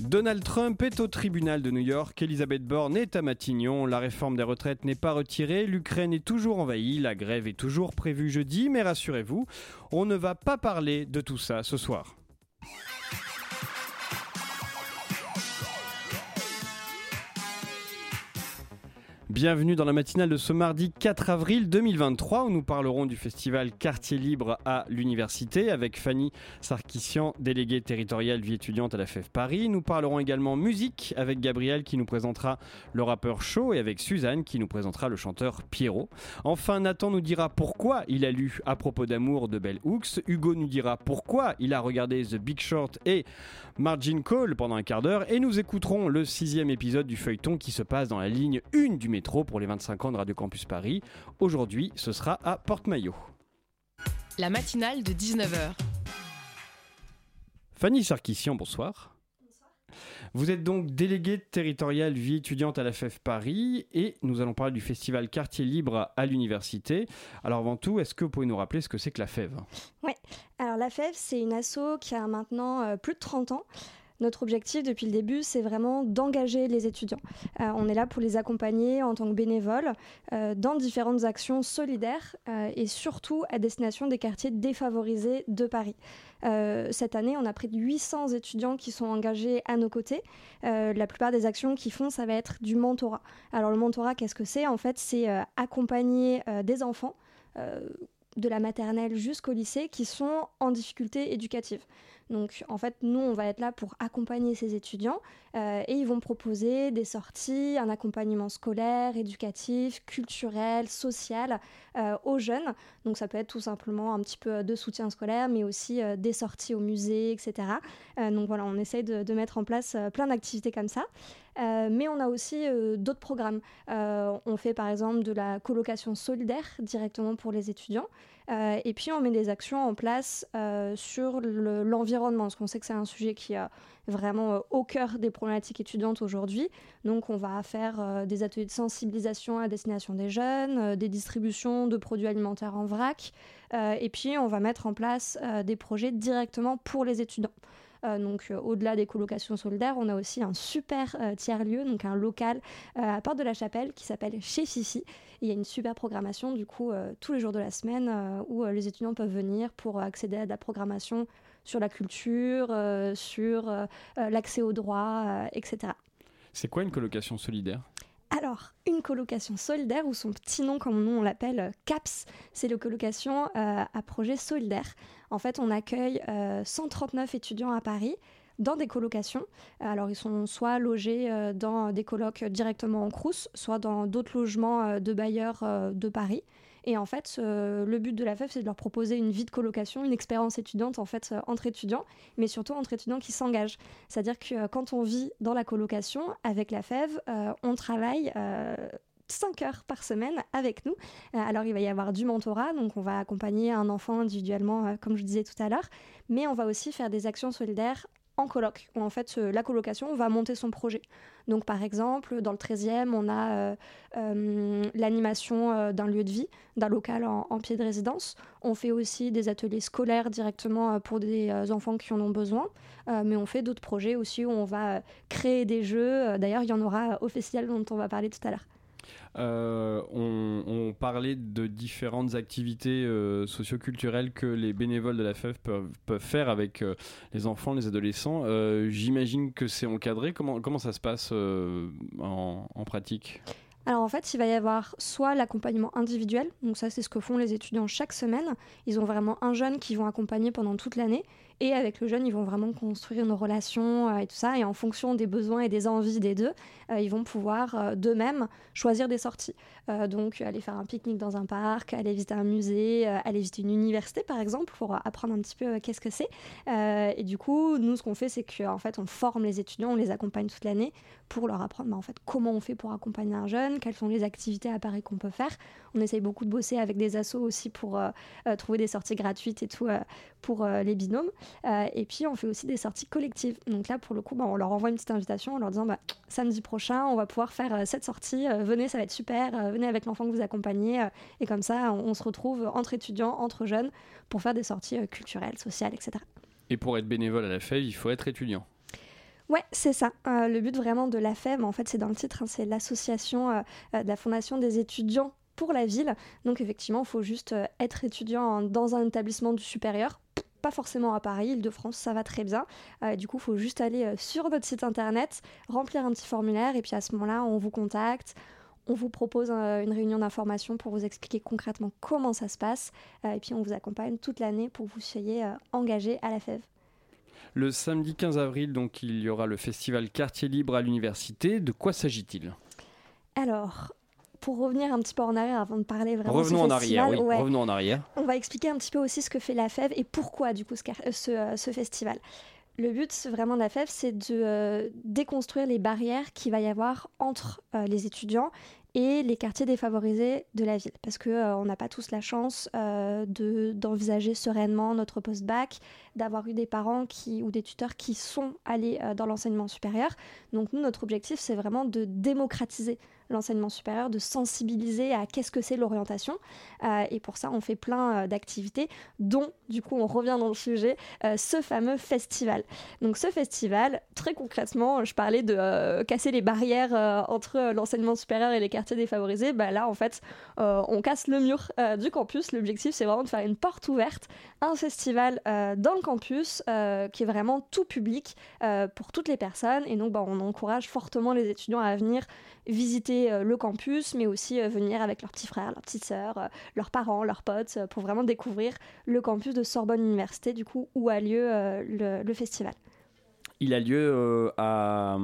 Donald Trump est au tribunal de New York, Elisabeth Borne est à Matignon, la réforme des retraites n'est pas retirée, l'Ukraine est toujours envahie, la grève est toujours prévue jeudi, mais rassurez-vous, on ne va pas parler de tout ça ce soir. Bienvenue dans la matinale de ce mardi 4 avril 2023 où nous parlerons du festival Quartier Libre à l'université avec Fanny Sarkissian, déléguée territoriale vie étudiante à la FEF Paris. Nous parlerons également musique avec Gabriel qui nous présentera le rappeur Show et avec Suzanne qui nous présentera le chanteur Pierrot. Enfin, Nathan nous dira pourquoi il a lu à propos d'amour de Bell Hooks. Hugo nous dira pourquoi il a regardé The Big Short et Margin Call pendant un quart d'heure. Et nous écouterons le sixième épisode du feuilleton qui se passe dans la ligne 1 du métro pour les 25 ans de Radio Campus Paris. Aujourd'hui, ce sera à Porte-Maillot. La matinale de 19h. Fanny Sarkissian, bonsoir. Vous êtes donc déléguée territoriale vie étudiante à la FEF Paris et nous allons parler du festival Quartier Libre à l'université. Alors avant tout, est-ce que vous pouvez nous rappeler ce que c'est que la FEV Oui, alors la FEV, c'est une asso qui a maintenant euh, plus de 30 ans. Notre objectif depuis le début, c'est vraiment d'engager les étudiants. Euh, on est là pour les accompagner en tant que bénévoles euh, dans différentes actions solidaires euh, et surtout à destination des quartiers défavorisés de Paris. cette année, on a près de 800 étudiants qui sont engagés à nos côtés. la plupart des actions qu'ils font, ça va être du mentorat. Alors le mentorat, qu'est-ce que c'est? En fait, c'est accompagner des enfants de la maternelle jusqu'au lycée qui sont en difficulté éducative. Donc en fait, nous, on va être là pour accompagner ces étudiants euh, et ils vont proposer des sorties, un accompagnement scolaire, éducatif, culturel, social euh, aux jeunes. Donc ça peut être tout simplement un petit peu de soutien scolaire, mais aussi euh, des sorties au musée, etc. donc voilà, on essaye de, mettre en place plein d'activités comme ça. Mais on a aussi d'autres programmes. on fait par exemple de la colocation solidaire directement pour les étudiants. et puis on met des actions en place sur l'environnement parce qu'on sait que c'est un sujet qui est vraiment euh, au cœur des problématiques étudiantes aujourd'hui. Donc on va faire euh, des ateliers de sensibilisation à destination des jeunes, euh, des distributions de produits alimentaires en vrac, et puis on va mettre en place des projets directement pour les étudiants. Donc au-delà des colocations solidaires, on a aussi un super tiers-lieu, donc un local à Porte de la Chapelle qui s'appelle Chez Fifi. il y a une super programmation du coup tous les jours de la semaine où les étudiants peuvent venir pour accéder à de la programmation sur la culture, euh, sur euh, euh, l'accès aux droits, etc. C'est quoi une colocation solidaire? Alors, une colocation solidaire, ou son petit nom, comme on l'appelle, CAPS, c'est le colocation à projet solidaire. En fait, on accueille 139 étudiants à Paris dans des colocations. Alors, ils sont soit logés dans des colocs directement en Crous, soit dans d'autres logements de bailleurs de Paris. Et en fait, le but de la FEV, c'est de leur proposer une vie de colocation, une expérience étudiante en fait euh, entre étudiants, mais surtout entre étudiants qui s'engagent. C'est-à-dire que euh, quand on vit dans la colocation avec la FEV, euh, on travaille 5 heures par semaine avec nous. alors il va y avoir du mentorat, donc on va accompagner un enfant individuellement, comme je disais tout à l'heure, mais on va aussi faire des actions solidaires en coloc, où en fait la colocation va monter son projet. Donc par exemple, dans le 13e, on a euh, euh, l'animation euh, d'un lieu de vie, d'un local en, pied de résidence. On fait aussi des ateliers scolaires directement pour des enfants qui en ont besoin, mais on fait d'autres projets aussi où on va créer des jeux. D'ailleurs, il y en aura au festival dont on va parler tout à l'heure. Euh, on, parlait de différentes activités euh, socioculturelles que les bénévoles de la FEF peuvent, faire avec euh, les enfants, les adolescents. J'imagine que c'est encadré. Comment, ça se passe en pratique? Alors en fait, il va y avoir soit l'accompagnement individuel, donc ça c'est ce que font les étudiants chaque semaine. Ils ont vraiment un jeune qui vont accompagner pendant toute l'année, et avec le jeune, ils vont vraiment construire une relation euh, et tout ça. Et en fonction des besoins et des envies des deux, euh, ils vont pouvoir euh, d'eux-mêmes choisir des sorties. donc aller faire un pique-nique dans un parc, aller visiter un musée, aller visiter une université par exemple pour apprendre un petit peu qu'est-ce que c'est. et du coup, nous ce qu'on fait, c'est qu'en fait on forme les étudiants, on les accompagne toute l'année pour leur apprendre bah, en fait comment on fait pour accompagner un jeune quelles sont les activités à Paris qu'on peut faire. On essaye beaucoup de bosser avec des assos aussi pour trouver des sorties gratuites et tout pour les binômes. et puis on fait aussi des sorties collectives. Donc là, pour le coup, bah, on leur envoie une petite invitation en leur disant bah, samedi prochain, on va pouvoir faire cette sortie. venez, ça va être super. venez avec l'enfant que vous accompagnez. et comme ça, on, on, se retrouve entre étudiants, entre jeunes, pour faire des sorties culturelles, sociales, etc. Et pour être bénévole à la FEV, il faut être étudiant. Ouais, c'est ça. Euh, le but vraiment de la FEV, en fait, c'est dans le titre, hein, c'est l'association euh, euh, de la Fondation des étudiants pour la ville. Donc effectivement, il faut juste être étudiant dans un établissement du supérieur. Pas forcément à Paris, Île-de-France, ça va très bien. du coup, il faut juste aller sur notre site internet, remplir un petit formulaire, et puis à ce moment-là, on vous contacte, on vous propose une réunion d'information pour vous expliquer concrètement comment ça se passe. et puis on vous accompagne toute l'année pour que vous soyez engagé à la FEV. Le samedi 15 avril, donc, il y aura le festival Quartier Libre à l'université. De quoi s'agit-il? Alors, pour revenir un petit peu en arrière avant de parler vraiment Revenons en arrière, oui. Revenons en arrière. On va expliquer un petit peu aussi ce que fait la FEV et pourquoi du coup ce, euh, ce, festival. Le but vraiment de la FEV, c'est de euh, déconstruire les barrières qu'il va y avoir entre euh, les étudiants et les quartiers défavorisés de la ville. Parce qu'on euh, on n'a pas tous la chance euh, d'envisager sereinement notre post-bac, d'avoir eu des parents qui, ou des tuteurs qui sont allés dans l'enseignement supérieur. Donc nous, notre objectif, c'est vraiment de démocratiser l'enseignement supérieur, de sensibiliser à qu'est-ce que c'est l'orientation. Euh, et pour ça, on fait plein euh, d'activités, dont, du coup, on revient dans le sujet, euh, ce fameux festival. Donc ce festival, très concrètement, je parlais de casser les barrières entre l'enseignement supérieur et les quartiers défavorisés. Bah, là, en fait, on casse le mur du campus. L'objectif, c'est vraiment de faire une porte ouverte, un festival dans le campus qui est vraiment tout public pour toutes les personnes. Et donc, bah, on encourage fortement les étudiants à venir visiter euh, le campus, mais aussi euh, venir avec leurs petits frères, leurs petites sœurs, euh, leurs parents, leurs potes, pour vraiment découvrir le campus de Sorbonne Université, du coup, où a lieu le, festival. Il a lieu à.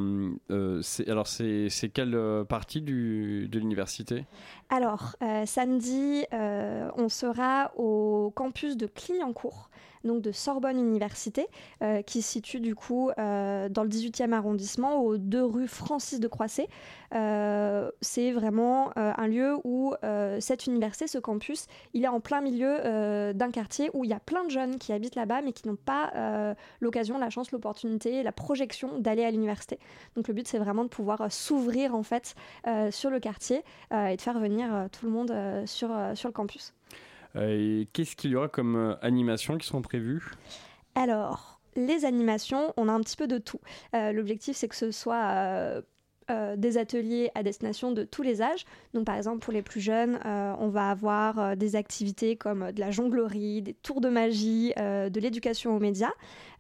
alors, c'est quelle partie du, de l'université? Alors, samedi, on sera au campus de Clignancourt donc de Sorbonne Université, euh, qui se situe du coup euh, dans le 18e arrondissement, aux deux rues Francis de Croisset. Euh, c'est vraiment un lieu où cette université, ce campus, il est en plein milieu d'un quartier où il y a plein de jeunes qui habitent là-bas, mais qui n'ont pas l'occasion, la chance, l'opportunité, la projection d'aller à l'université. Donc le but, c'est vraiment de pouvoir s'ouvrir en fait sur le quartier et de faire venir tout le monde sur, sur le campus. Euh, qu'est-ce qu'il y aura comme euh, animations qui sont prévues? Alors, les animations, on a un petit peu de tout. Euh, l'objectif, c'est que ce soit des ateliers à destination de tous les âges. Donc par exemple pour les plus jeunes, on va avoir des activités comme de la jonglerie, des tours de magie, de l'éducation aux médias.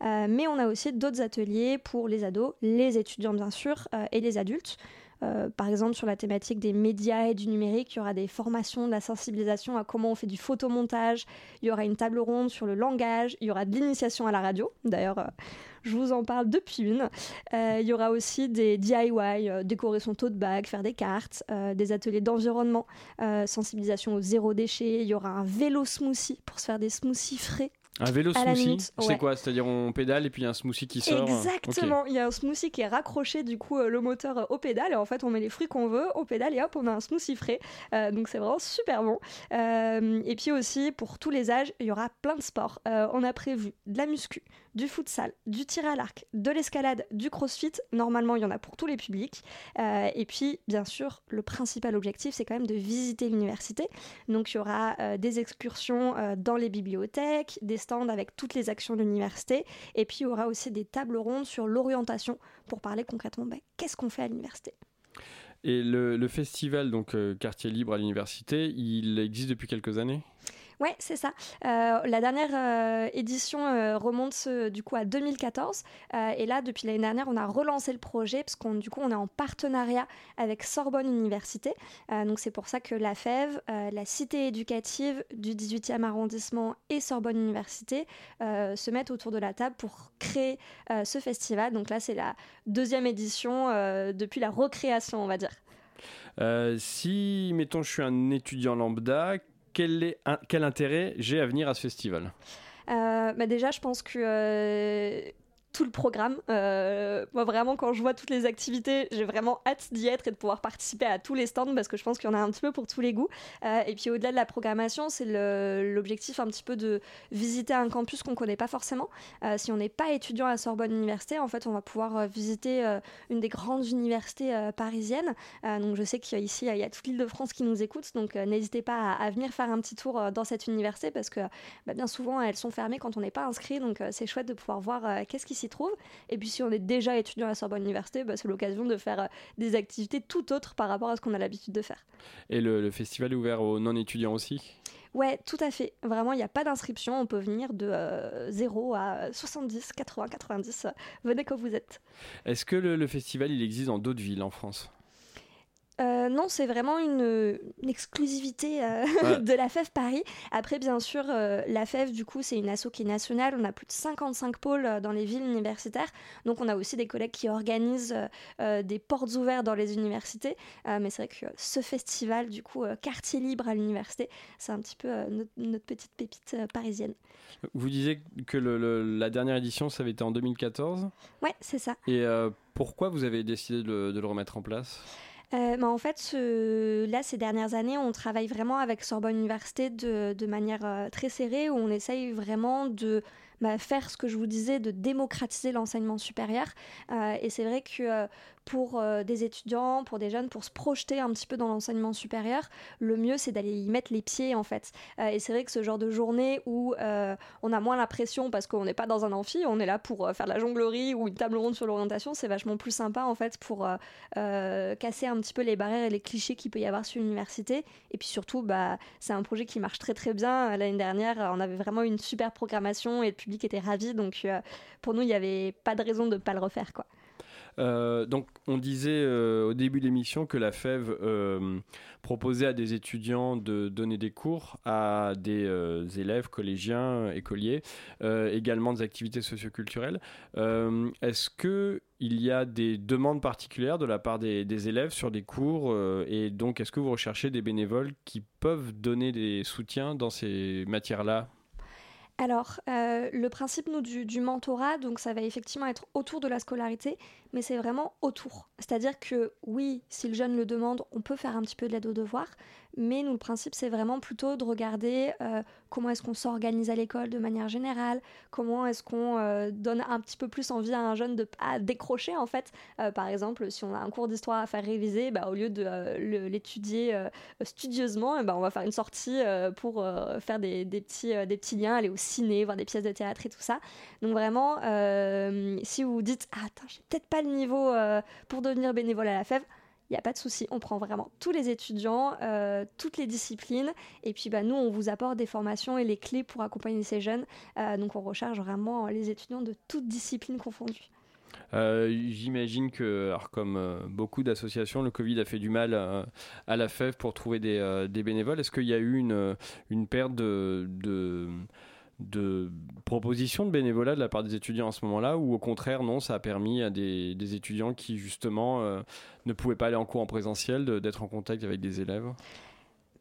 mais on a aussi d'autres ateliers pour les ados, les étudiants bien sûr, et les adultes. Euh, par exemple, sur la thématique des médias et du numérique, il y aura des formations, de la sensibilisation à comment on fait du photomontage. Il y aura une table ronde sur le langage. Il y aura de l'initiation à la radio. D'ailleurs, euh, je vous en parle depuis une. Euh, il y aura aussi des DIY, décorer son tote bag, faire des cartes, des ateliers d'environnement, sensibilisation au zéro déchet. Il y aura un vélo smoothie pour se faire des smoothies frais un vélo smoothie, c'est quoi? C'est-à-dire on pédale et puis il y a un smoothie qui sort Exactement, il y a un smoothie qui est raccroché du coup euh, le moteur euh, au pédale et en fait on met les fruits qu'on veut au pédale et hop on a un smoothie frais. Euh, donc c'est vraiment super bon. et puis aussi pour tous les âges, il y aura plein de sports. on a prévu de la muscu, du futsal, du tir à l'arc, de l'escalade, du crossfit. Normalement il y en a pour tous les publics. et puis bien sûr le principal objectif c'est quand même de visiter l'université. Donc il y aura des excursions dans les bibliothèques, des avec toutes les actions de l'université. Et puis il y aura aussi des tables rondes sur l'orientation pour parler concrètement ben, qu'est-ce qu'on fait à l'université? Et le, festival, donc euh, Quartier Libre à l'université, il existe depuis quelques années? Ouais, c'est ça. Euh, la dernière euh, édition euh, remonte du coup à 2014 et là depuis l'année dernière on a relancé le projet parce qu'on du coup on est en partenariat avec Sorbonne Université. donc c'est pour ça que la FEV, la cité éducative du 18e arrondissement et Sorbonne Université se mettent autour de la table pour créer ce festival. Donc là c'est la deuxième édition depuis la recréation on va dire. si, mettons, je suis un étudiant lambda, quel, intérêt j'ai à venir à ce festival? Euh, bah Déjà, je pense que euh, tout le programme. Euh, moi, vraiment, quand je vois toutes les activités, j'ai vraiment hâte d'y être et de pouvoir participer à tous les stands parce que je pense qu'il y en a un petit peu pour tous les goûts. Euh, et puis, au-delà de la programmation, c'est l'objectif un petit peu de visiter un campus qu'on ne connaît pas forcément. Euh, si on n'est pas étudiant à Sorbonne Université, en fait, on va pouvoir visiter une des grandes universités parisiennes. donc, je sais qu'ici, il y a toute l'île de France qui nous écoute. Donc, n'hésitez pas à, venir faire un petit tour dans cette université parce que bah, bien souvent, elles sont fermées quand on n'est pas inscrit. Donc, c'est chouette de pouvoir voir qu'est-ce qui s'y trouve. Et puis si on est déjà étudiant à la Sorbonne Université, bah, c'est l'occasion de faire euh, des activités tout autres par rapport à ce qu'on a l'habitude de faire. Et le, festival est ouvert aux non-étudiants aussi? Ouais, tout à fait. Vraiment, il n'y a pas d'inscription. On peut venir de 0 euh, à 70, 80, 90. venez quand vous êtes. Est-ce que le, le festival, il existe dans d'autres villes en France? Euh, non, c'est vraiment une, exclusivité euh, de la FEV Paris. Après, bien sûr, euh, la FEV, du coup, c'est une asso qui est nationale. On a plus de 55 pôles dans les villes universitaires. Donc, on a aussi des collègues qui organisent des portes ouvertes dans les universités. mais c'est vrai que ce festival, du coup, quartier libre à l'université, c'est un petit peu notre, petite pépite parisienne. Vous disiez que la dernière édition, ça avait été en 2014 Ouais, c'est ça. Et pourquoi vous avez décidé de le remettre en place? Euh, en fait, là, ces dernières années, on travaille vraiment avec Sorbonne Université de, manière euh, très serrée, où on essaye vraiment de bah, faire ce que je vous disais, de démocratiser l'enseignement supérieur. Euh, et c'est vrai que pour euh, des étudiants, pour des jeunes, pour se projeter un petit peu dans l'enseignement supérieur, le mieux c'est d'aller y mettre les pieds en fait. Euh, et c'est vrai que ce genre de journée où euh, on a moins la pression parce qu'on n'est pas dans un amphi, on est là pour faire de la jonglerie ou une table ronde sur l'orientation, c'est vachement plus sympa en fait pour casser un petit peu les barrières et les clichés qu'il peut y avoir sur l'université. Et puis surtout, bah, c'est un projet qui marche très très bien. L'année dernière, on avait vraiment une super programmation et le public était ravi. Donc pour nous, il n'y avait pas de raison de ne pas le refaire quoi. Euh, donc, on disait euh, au début de l'émission que la FEV euh, proposait à des étudiants de donner des cours à des élèves collégiens, écoliers, également des activités socioculturelles. Est-ce que il y a des demandes particulières de la part des, élèves sur des cours et donc est-ce que vous recherchez des bénévoles qui peuvent donner des soutiens dans ces matières-là? Alors, le principe du, mentorat, donc ça va effectivement être autour de la scolarité, mais c'est vraiment autour. C'est-à-dire que oui, si le jeune le demande, on peut faire un petit peu de l'aide aux devoirs, mais nous, le principe, c'est vraiment plutôt de regarder euh, comment est-ce qu'on s'organise à l'école de manière générale, comment est-ce qu'on euh, donne un petit peu plus envie à un jeune de à décrocher, en fait. Euh, par exemple, si on a un cours d'histoire à faire réviser, bah, au lieu de l'étudier studieusement, ben, on va faire une sortie pour faire des, petits, des petits liens, aller au ciné, voir des pièces de théâtre et tout ça. Donc vraiment, si vous vous dites, ah, attends, j'ai peut-être pas niveau pour devenir bénévole à la FEV, il n'y a pas de souci, on prend vraiment tous les étudiants, euh, toutes les disciplines, et puis bah, nous, on vous apporte des formations et les clés pour accompagner ces jeunes. Euh, donc on recharge vraiment les étudiants de toutes disciplines confondues. Euh, j'imagine que, comme beaucoup d'associations, le Covid a fait du mal à, la FEV pour trouver des, bénévoles. Est-ce qu'il y a eu une, perte de propositions de bénévolat de la part des étudiants à ce moment-là ou au contraire non ça a permis à des, étudiants qui justement euh, ne pouvaient pas aller en cours en présentiel d'être en contact avec des élèves?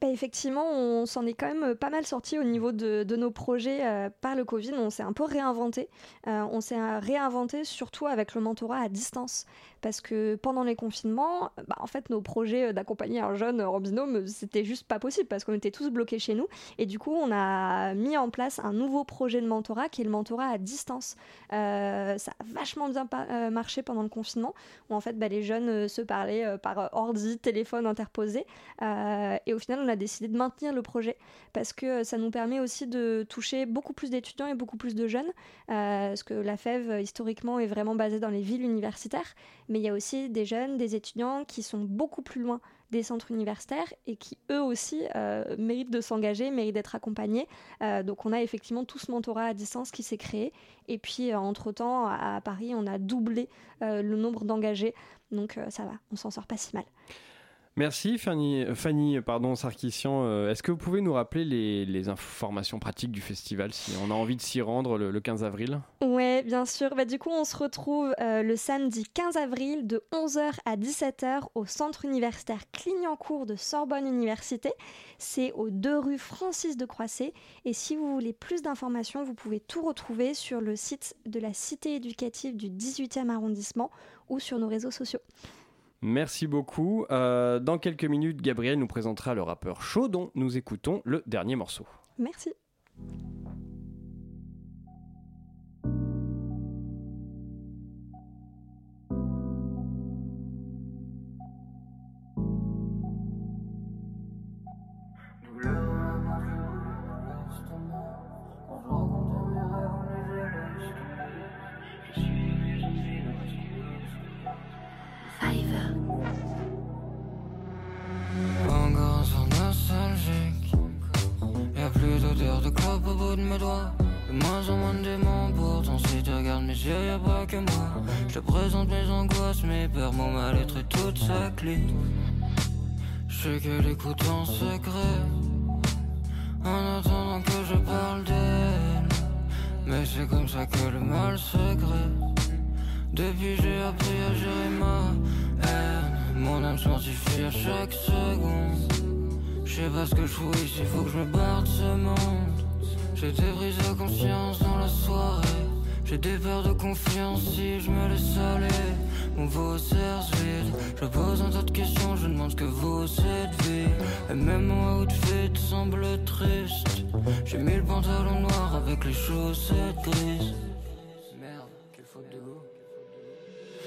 Bah, effectivement, on s'en est quand même pas mal sorti au niveau de, nos projets euh, par le Covid. On s'est un peu réinventé. Euh, on s'est réinventé surtout avec le mentorat à distance parce que pendant les confinements, bah, en fait, nos projets d'accompagner un jeune en binôme, c'était juste pas possible parce qu'on était tous bloqués chez nous. Et du coup, on a mis en place un nouveau projet de mentorat qui est le mentorat à distance. Euh, ça a vachement bien euh, marché pendant le confinement, où en fait, bah, les jeunes euh, se parlaient par ordi, téléphone interposé. et au final, on a décidé de maintenir le projet parce que ça nous permet aussi de toucher beaucoup plus d'étudiants et beaucoup plus de jeunes. parce que la FEV, historiquement, est vraiment basée dans les villes universitaires mais il y a aussi des jeunes, des étudiants qui sont beaucoup plus loin des centres universitaires et qui eux aussi euh, méritent de s'engager, méritent d'être accompagnés. Euh, donc on a effectivement tout ce mentorat à distance qui s'est créé. Et puis euh, entre-temps, à, Paris, on a doublé le nombre d'engagés. Donc ça va, on s'en sort pas si mal. Merci Fanny, pardon, Sarkissian. Euh, est-ce que vous pouvez nous rappeler les, informations pratiques du festival si on a envie de s'y rendre le, 15 avril Oui, bien sûr. Bah, du coup, on se retrouve euh, le samedi 15 avril de 11h à 17h au centre universitaire Clignancourt de Sorbonne Université. C'est aux deux rues Francis de Croisset. Et si vous voulez plus d'informations, vous pouvez tout retrouver sur le site de la Cité éducative du 18e arrondissement ou sur nos réseaux sociaux. Merci beaucoup. Euh, dans quelques minutes, Gabriel nous présentera le rappeur chaud dont nous écoutons le dernier morceau. Merci. De mes doigts. De moins en moins de démons, pourtant si tu regardes mes yeux, y'a pas que moi. Je te présente mes angoisses, mes peurs, mon mal-être et toute sa clique. Je sais qu'elle écoute en secret, en attendant que je parle d'elle. Mais c'est comme ça que le mal se crée. Depuis j'ai appris à gérer ma haine, mon âme s'entifie à chaque seconde. Je sais pas ce que je fous ici, faut que je me barre de ce monde. J'étais brisé à conscience dans la soirée. J'ai des peurs de confiance si je me laisse aller. Mon veau vide. Je pose un tas de questions, je demande ce que vaut cette vie. Et même mon outfit semble triste. J'ai mis le pantalon noir avec les chaussettes grises.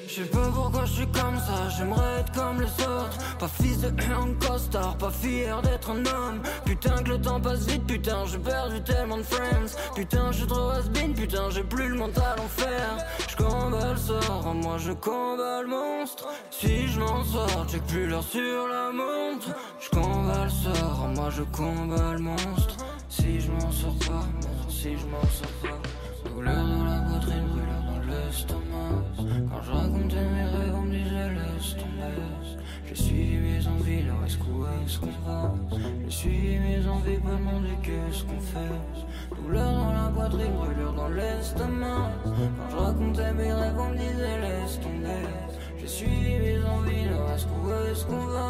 Je sais pas pourquoi je suis comme ça, j'aimerais être comme les autres. Pas fils de un costard, pas fier d'être un homme. Putain que le temps passe vite, putain j'ai perdu tellement de friends. Putain je suis trop has putain j'ai plus le mental en fer. Je combat le sort, moi je combat le monstre. Si je m'en sors, j'ai plus l'heure sur la montre. Je combat le sort, moi je combat le monstre. Si je m'en sors pas, si je m'en sors pas. Douleur dans la poitrine, brûleur dans l'estomac. Quand je racontais mes rêves, on me disait laisse tomber. J'ai suivi mes envies, là est-ce est-ce qu'on va? J'ai suivi mes envies, pas demander qu'est-ce qu'on fait. Douleur dans la poitrine, brûlure dans l'estomac. Quand je racontais mes rêves, on me disait laisse tomber. J'ai suivi mes envies, là est-ce est-ce qu'on va?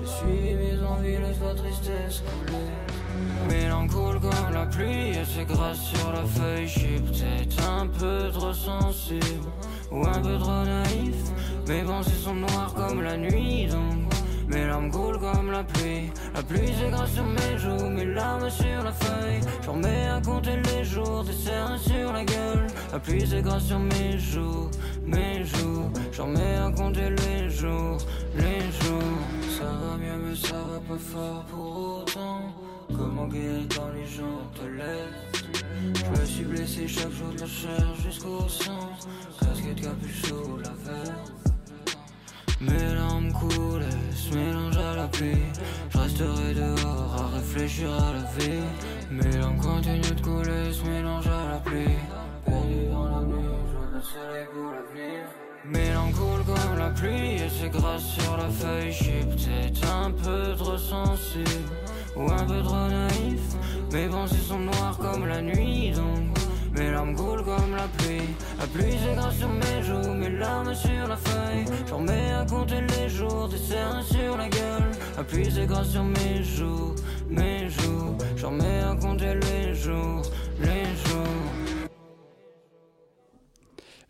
J'ai suivi mes envies, laisse la tristesse couler. Mélancole comme la pluie, et c'est grâce sur la feuille, je peut-être un peu trop sensible ou un peu trop naïf. Mes pensées sont noires comme la nuit, donc mes larmes coulent comme la pluie. La pluie s'écrase sur mes joues, mes larmes sur la feuille. J'en mets à compter les jours, des cernes sur la gueule. La pluie s'écrase sur mes joues, mes joues. J'en mets à compter les jours, les jours. Ça va mieux, mais ça va pas fort pour autant. Comment guérir quand les gens te laissent? Je me suis blessé chaque jour de la chair jusqu'au sang Casquette, capuchon, la verre Mes larmes coulent, se mélangent à la pluie. Je resterai dehors à réfléchir à la vie. Mes larmes continuent de couler, se mélangent à la pluie. Perdu dans la nuit, je le soleil pour l'avenir Mélancole comme la pluie et c'est grâce sur la feuille. Suis peut-être un peu trop sensible ou un peu trop naïf. Mes pensées sont noires comme la nuit, donc mes larmes coulent comme la pluie. La pluie s'écrase sur mes joues, mes larmes sur la feuille. J'en mets à compter les jours, des cernes sur la gueule. La pluie s'écrase sur mes joues, mes joues. J'en mets à compter les jours, les jours.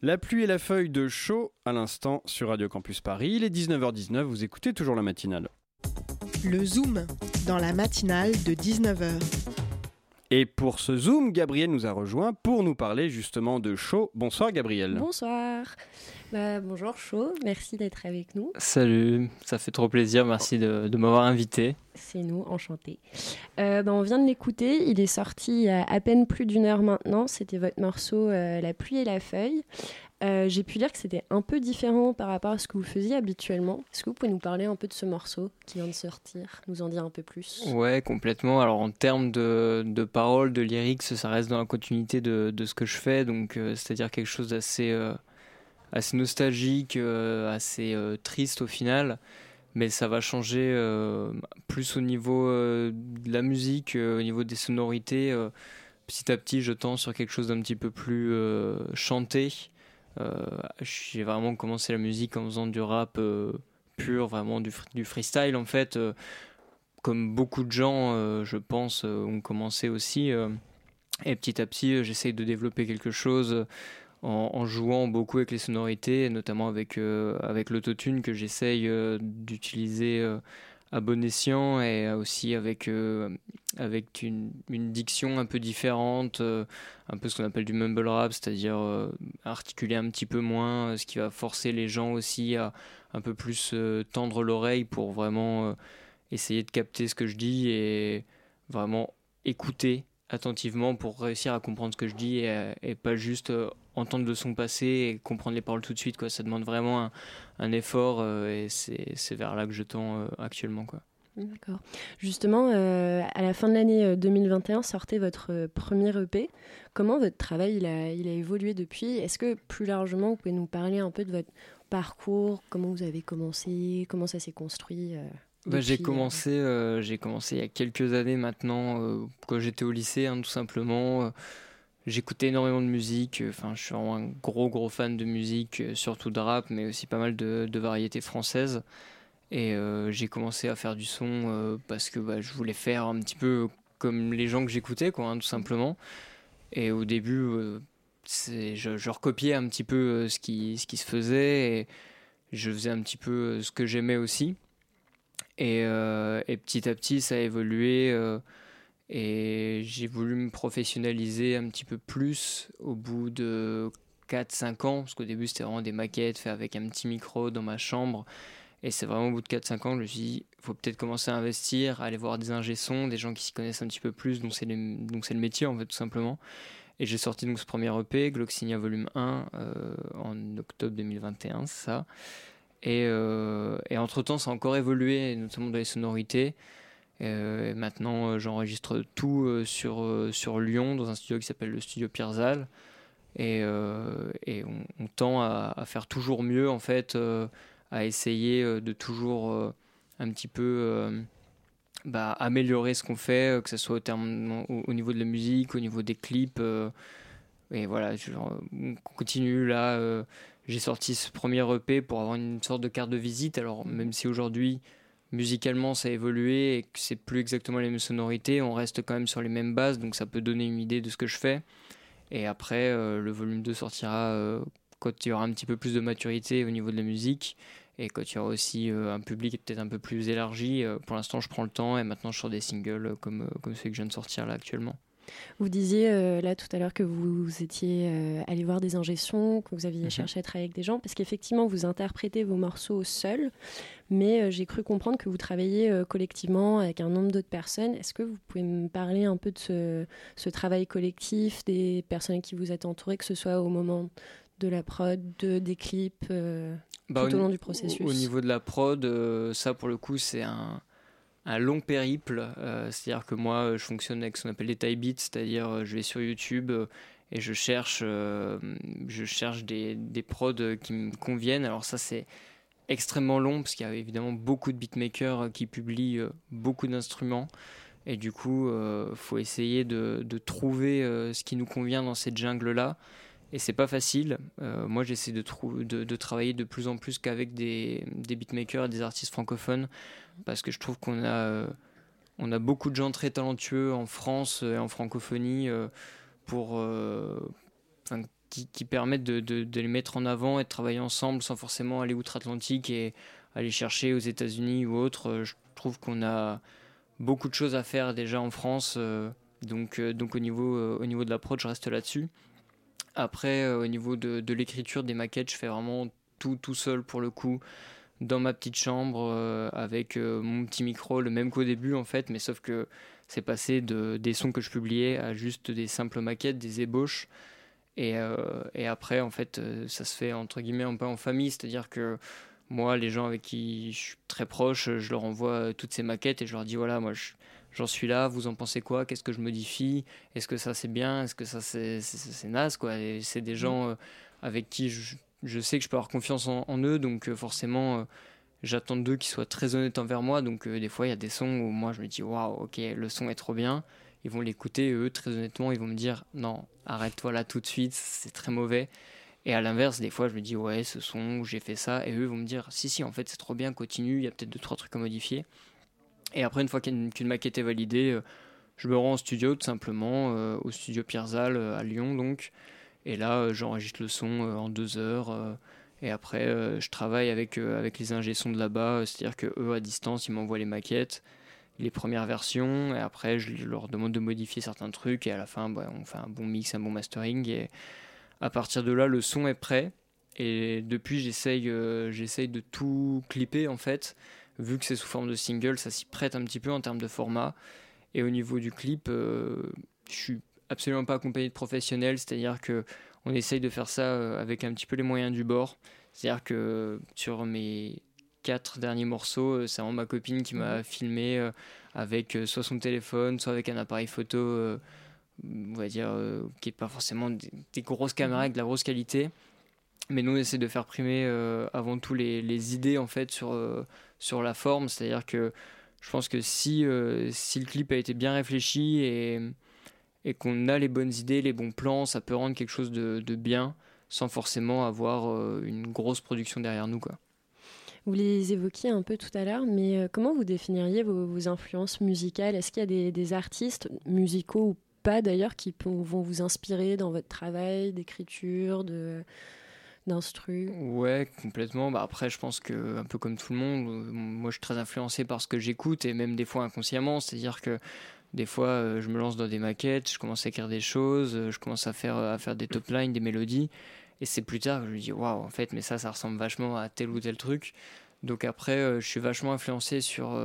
La pluie et la feuille de chaud à l'instant sur Radio Campus Paris. Il est 19h19, vous écoutez toujours la matinale. Le Zoom, dans la matinale de 19h. Et pour ce Zoom, Gabriel nous a rejoint pour nous parler justement de chaud. Bonsoir Gabriel. Bonsoir. Bah, bonjour Chaud, merci d'être avec nous. Salut, ça fait trop plaisir, merci de, m'avoir invité. C'est nous, enchanté. Euh, bah, on vient de l'écouter, il est sorti il y a à peine plus d'une heure maintenant, c'était votre morceau euh, La pluie et la feuille. Euh, j'ai pu lire que c'était un peu différent par rapport à ce que vous faisiez habituellement. Est-ce que vous pouvez nous parler un peu de ce morceau qui vient de sortir, nous en dire un peu plus? Ouais, complètement. Alors en termes de, paroles, de lyrics, ça reste dans la continuité de, de ce que je fais, donc euh, c'est-à-dire quelque chose d'assez euh, assez nostalgique, assez triste au final. mais ça va changer plus au niveau de la musique, au niveau des sonorités. petit à petit, je tends sur quelque chose d'un petit peu plus chanté. J'ai vraiment commencé la musique en faisant du rap pur, vraiment du, freestyle en fait comme beaucoup de gens, euh, je pense, euh, ont commencé aussi. Euh, et petit à petit, j'essaye de développer quelque chose en, jouant beaucoup avec les sonorités, notamment avec, avec l'autotune que j'essaye d'utiliser à bon escient et aussi avec, avec une, une, diction un peu différente, un peu ce qu'on appelle du mumble rap, c'est-à-dire articuler un petit peu moins, ce qui va forcer les gens aussi à un peu plus tendre l'oreille pour vraiment essayer de capter ce que je dis et vraiment écouter attentivement pour réussir à comprendre ce que je dis et, pas juste euh, entendre de son passé et comprendre les paroles tout de suite. Quoi. Ça demande vraiment un, effort euh, et c'est vers là que je tends euh, actuellement. Quoi. D'accord. Justement, à la fin de l'année 2021, sortez votre premier EP. Comment votre travail il a, il a évolué depuis? Est-ce que plus largement, vous pouvez nous parler un peu de votre parcours? Comment vous avez commencé? Comment ça s'est construit bah, j'ai commencé, euh, j'ai commencé il y a quelques années maintenant, euh, quand j'étais au lycée, hein, tout simplement. Euh, j'écoutais énormément de musique. Enfin, je suis vraiment un gros gros fan de musique, surtout de rap, mais aussi pas mal de, de variétés françaises. Et j'ai commencé à faire du son parce que bah, je voulais faire un petit peu comme les gens que j'écoutais, quoi, hein, tout simplement. Et au début, je, recopiais un petit peu ce qui, ce qui se faisait et je faisais un petit peu ce que j'aimais aussi. Euh, et, petit à petit, ça a évolué. Euh, et j'ai voulu me professionnaliser un petit peu plus au bout de 4-5 ans. Parce qu'au début, c'était vraiment des maquettes faites avec un petit micro dans ma chambre. Et c'est vraiment au bout de 4-5 ans que je me suis dit, il faut peut-être commencer à investir, aller voir des ingé des gens qui s'y connaissent un petit peu plus, donc c'est le, le métier en fait tout simplement. Et j'ai sorti donc ce premier EP, Gloxinia Volume 1, euh, en octobre 2021, c'est ça. Euh, et, entre-temps, ça a encore évolué, notamment dans les sonorités. Euh, maintenant, euh, j'enregistre tout sur, Lyon, dans un studio qui s'appelle le studio Pierzal. Et, et on, tend à, faire toujours mieux, en fait, à essayer de toujours un petit peu bah, améliorer ce qu'on fait, que ce soit au, niveau de la musique, au niveau des clips. et voilà, on continue là j'ai sorti ce premier EP pour avoir une sorte de carte de visite. Alors, même si aujourd'hui, musicalement, ça a évolué et que c'est plus exactement les mêmes sonorités, on reste quand même sur les mêmes bases, donc ça peut donner une idée de ce que je fais. Et après, euh, le volume 2 sortira euh, quand il y aura un petit peu plus de maturité au niveau de la musique et quand il y aura aussi euh, un public peut-être un peu plus élargi. pour l'instant, je prends le temps et maintenant je sors des singles comme, comme celui que je viens de sortir là actuellement. Vous disiez euh, là tout à l'heure que vous étiez euh, allé voir des ingestions, que vous aviez mhm. cherché à travailler avec des gens, parce qu'effectivement, vous interprétez vos morceaux seuls, mais euh, j'ai cru comprendre que vous travaillez collectivement avec un nombre d'autres personnes. Est-ce que vous pouvez me parler un peu de ce, travail collectif, des personnes qui vous êtes entourées, que ce soit au moment de la prod, de, des clips, bah, tout au long du processus? Au niveau de la prod, ça pour le coup, c'est un un long périple. Euh, c'est-à-dire que moi, je fonctionne avec ce qu'on appelle les tie beats, c'est-à-dire euh, je vais sur YouTube euh, et je cherche, je cherche des, des prods qui me conviennent. Alors ça, c'est extrêmement long parce qu'il y a évidemment beaucoup de beatmakers qui publient beaucoup d'instruments. Et du coup, il faut essayer de, de trouver ce qui nous convient dans cette jungle-là. Et c'est pas facile. moi, j'essaie de, de, de, travailler de plus en plus qu'avec des, des beatmakers et des artistes francophones parce que je trouve qu'on a, euh, on a beaucoup de gens très talentueux en France et en francophonie euh, pour, euh, qui, permettent de, de, les mettre en avant et de travailler ensemble sans forcément aller outre-Atlantique et aller chercher aux États-Unis ou autre. Je trouve qu'on a beaucoup de choses à faire déjà en France. donc, donc au, niveau, au niveau de l'approche, je reste là-dessus. Après, au niveau de, de l'écriture des maquettes, je fais vraiment tout tout seul pour le coup dans ma petite chambre euh, avec euh, mon petit micro, le même qu'au début en fait, mais sauf que c'est passé de, des sons que je publiais à juste des simples maquettes, des ébauches. Et, euh, et après, en fait, ça se fait entre guillemets un peu en famille, c'est-à-dire que moi, les gens avec qui je suis très proche, je leur envoie toutes ces maquettes et je leur dis voilà, moi j'en suis là, vous en pensez quoi? Qu'est-ce que je modifie? Est-ce que ça c'est bien? Est-ce que ça c'est naze quoi? C'est des mmh. gens avec qui je, je sais que je peux avoir confiance en, eux, donc euh, forcément, euh, j'attends d'eux qu'ils soient très honnêtes envers moi. Donc des fois, il y a des sons où moi je me dis waouh, ok, le son est trop bien. Ils vont l'écouter, eux, très honnêtement, ils vont me dire non, arrête-toi là tout de suite, c'est très mauvais. Et à l'inverse, des fois, je me dis, ouais, ce son, j'ai fait ça. Et eux vont me dire, si, si, en fait, c'est trop bien, continue, il y a peut-être deux, trois trucs à modifier. Et après, une fois qu'une maquette est validée, euh, je me rends en studio, tout simplement, euh, au studio Pierzal euh, à Lyon, donc. Et là, j'enregistre le son en deux heures. et après, je travaille avec, avec les ingé de là-bas. C'est-à-dire qu'eux, à distance, ils m'envoient les maquettes les premières versions et après je leur demande de modifier certains trucs et à la fin bah, on fait un bon mix, un bon mastering et à partir de là, le son est prêt. Et depuis, j'essaye, euh, de tout clipper en fait. Vu que c'est sous forme de single, ça s'y prête un petit peu en termes de format. Et au niveau du clip, euh, je suis absolument pas accompagné de professionnels, c'est-à-dire que on essaye de faire ça euh, avec un petit peu les moyens du bord. C'est-à-dire que sur mes quatre derniers morceaux, c'est vraiment ma copine qui m'a mhm. filmé avec soit son téléphone, soit avec un appareil photo on va dire, euh, qui n'est pas forcément des, grosses caméras avec de la grosse qualité. Mais nous, on essaie de faire primer euh, avant tout les, les, idées en fait sur, euh, sur la forme. C'est-à-dire que je pense que si, si le clip a été bien réfléchi et, et qu'on a les bonnes idées, les bons plans, ça peut rendre quelque chose de, de bien sans forcément avoir une grosse production derrière nous. Quoi. Vous les évoquiez un peu tout à l'heure, mais comment vous définiriez vos, vos influences musicales? Est-ce qu'il y a des, des, artistes musicaux ou d'ailleurs qui vont vous inspirer dans votre travail d'écriture, de d'instru? Ouais, complètement. Bah après, je pense que un peu comme tout le monde, euh, moi je suis très influencé par ce que j'écoute et même des fois inconsciemment. C'est-à-dire que des fois, euh, je me lance dans des maquettes, je commence à écrire des choses, euh, je commence à faire à faire des top lines, des mélodies, et c'est plus tard que je me dis waouh, en fait, mais ça, ça ressemble vachement à tel ou tel truc. Donc après, je suis vachement influencé sur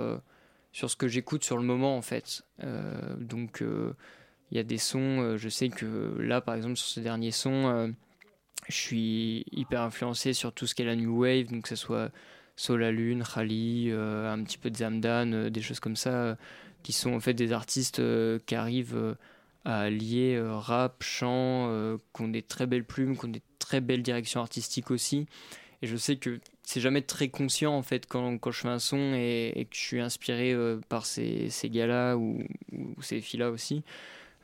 sur ce que j'écoute sur le moment en fait. donc il y a des sons, euh, je sais que là, par exemple, sur ce dernier son, euh, je suis hyper influencé sur tout ce qu'est la New Wave, donc que ce soit Sola Lune, Khali, euh, un petit peu de Zamdan, des choses comme ça, qui sont en fait des artistes qui arrivent à lier rap, chant, qui ont des très belles plumes, qui ont des très belles directions artistiques aussi. Et je sais que c'est jamais très conscient en fait quand, je fais un son et, que je suis inspiré par ces, ces gars-là ou, ces filles-là aussi.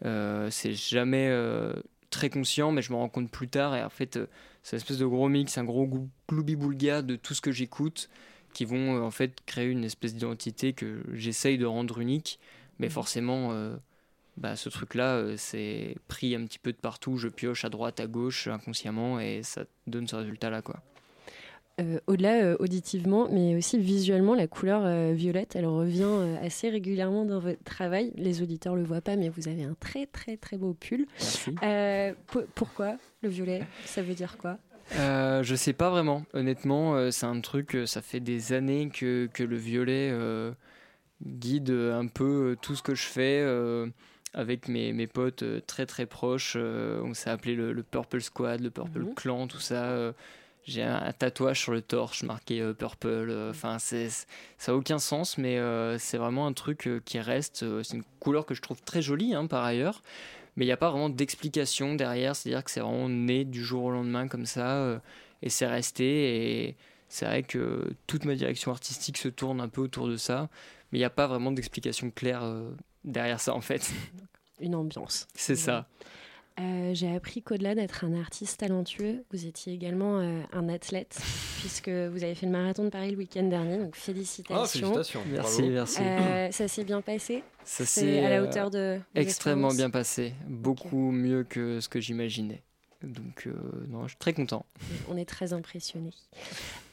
Euh, c'est jamais euh, très conscient, mais je me rends compte plus tard. Et en fait, euh, c'est une espèce de gros mix, un gros gloubi-boulga de tout ce que j'écoute qui vont en fait créer une espèce d'identité que j'essaye de rendre unique. Mais mmh. forcément, bah, ce truc-là, c'est pris un petit peu de partout. Je pioche à droite, à gauche, inconsciemment, et ça donne ce résultat-là. quoi. Euh, au-delà euh, auditivement, mais aussi visuellement, la couleur euh, violette, elle revient assez régulièrement dans votre travail. Les auditeurs le voient pas, mais vous avez un très très très beau pull. pourquoi le violet? Ça veut dire quoi? Euh, je sais pas vraiment, honnêtement, c'est un truc, ça fait des années que, que le violet guide un peu tout ce que je fais avec mes, mes potes très très proches. on s'est appelé le, Purple Squad, le Purple mhm. Clan, tout ça j'ai un, tatouage sur le torse marqué euh, purple. Euh, enfin, c'est ça a aucun sens, mais euh, c'est vraiment un truc qui reste. c'est une couleur que je trouve très jolie, hein, par ailleurs. Mais il n'y a pas vraiment d'explication derrière. C'est-à-dire que c'est vraiment né du jour au lendemain comme ça, et c'est resté. Et c'est vrai que toute ma direction artistique se tourne un peu autour de ça, mais il n'y a pas vraiment d'explication claire derrière ça en fait. Une ambiance. C'est ça. Euh, j'ai appris qu'au-delà d'être un artiste talentueux, vous étiez également euh, un athlète, puisque vous avez fait le marathon de Paris le week-end dernier. Donc félicitations. Oh, félicitations. Merci, merci. Euh, ça s'est bien passé Ça s'est à la hauteur de. Extrêmement bien passé. Beaucoup mieux que ce que j'imaginais. Donc, non, je suis très content. On est très impressionnés.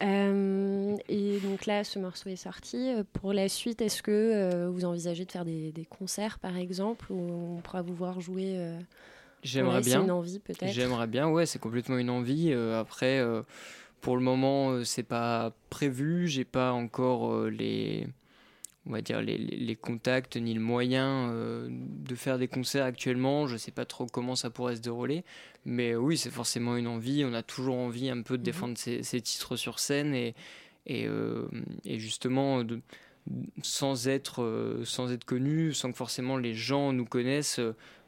et donc là, ce morceau est sorti. Pour la suite, est-ce que vous envisagez de faire des, des, concerts, par exemple, où on pourra vous voir jouer J'aimerais bien. C'est une envie peut-être. J'aimerais bien, ouais, c'est complètement une envie. Euh, après, euh, pour le moment, euh, c'est pas prévu. J'ai pas encore les, on va dire les, les, contacts ni le moyen de faire des concerts actuellement. Je sais pas trop comment ça pourrait se dérouler, mais oui, c'est forcément une envie. On a toujours envie un peu de mhm. défendre ses, titres sur scène et et, et justement de sans être, sans être connu, sans que forcément les gens nous connaissent,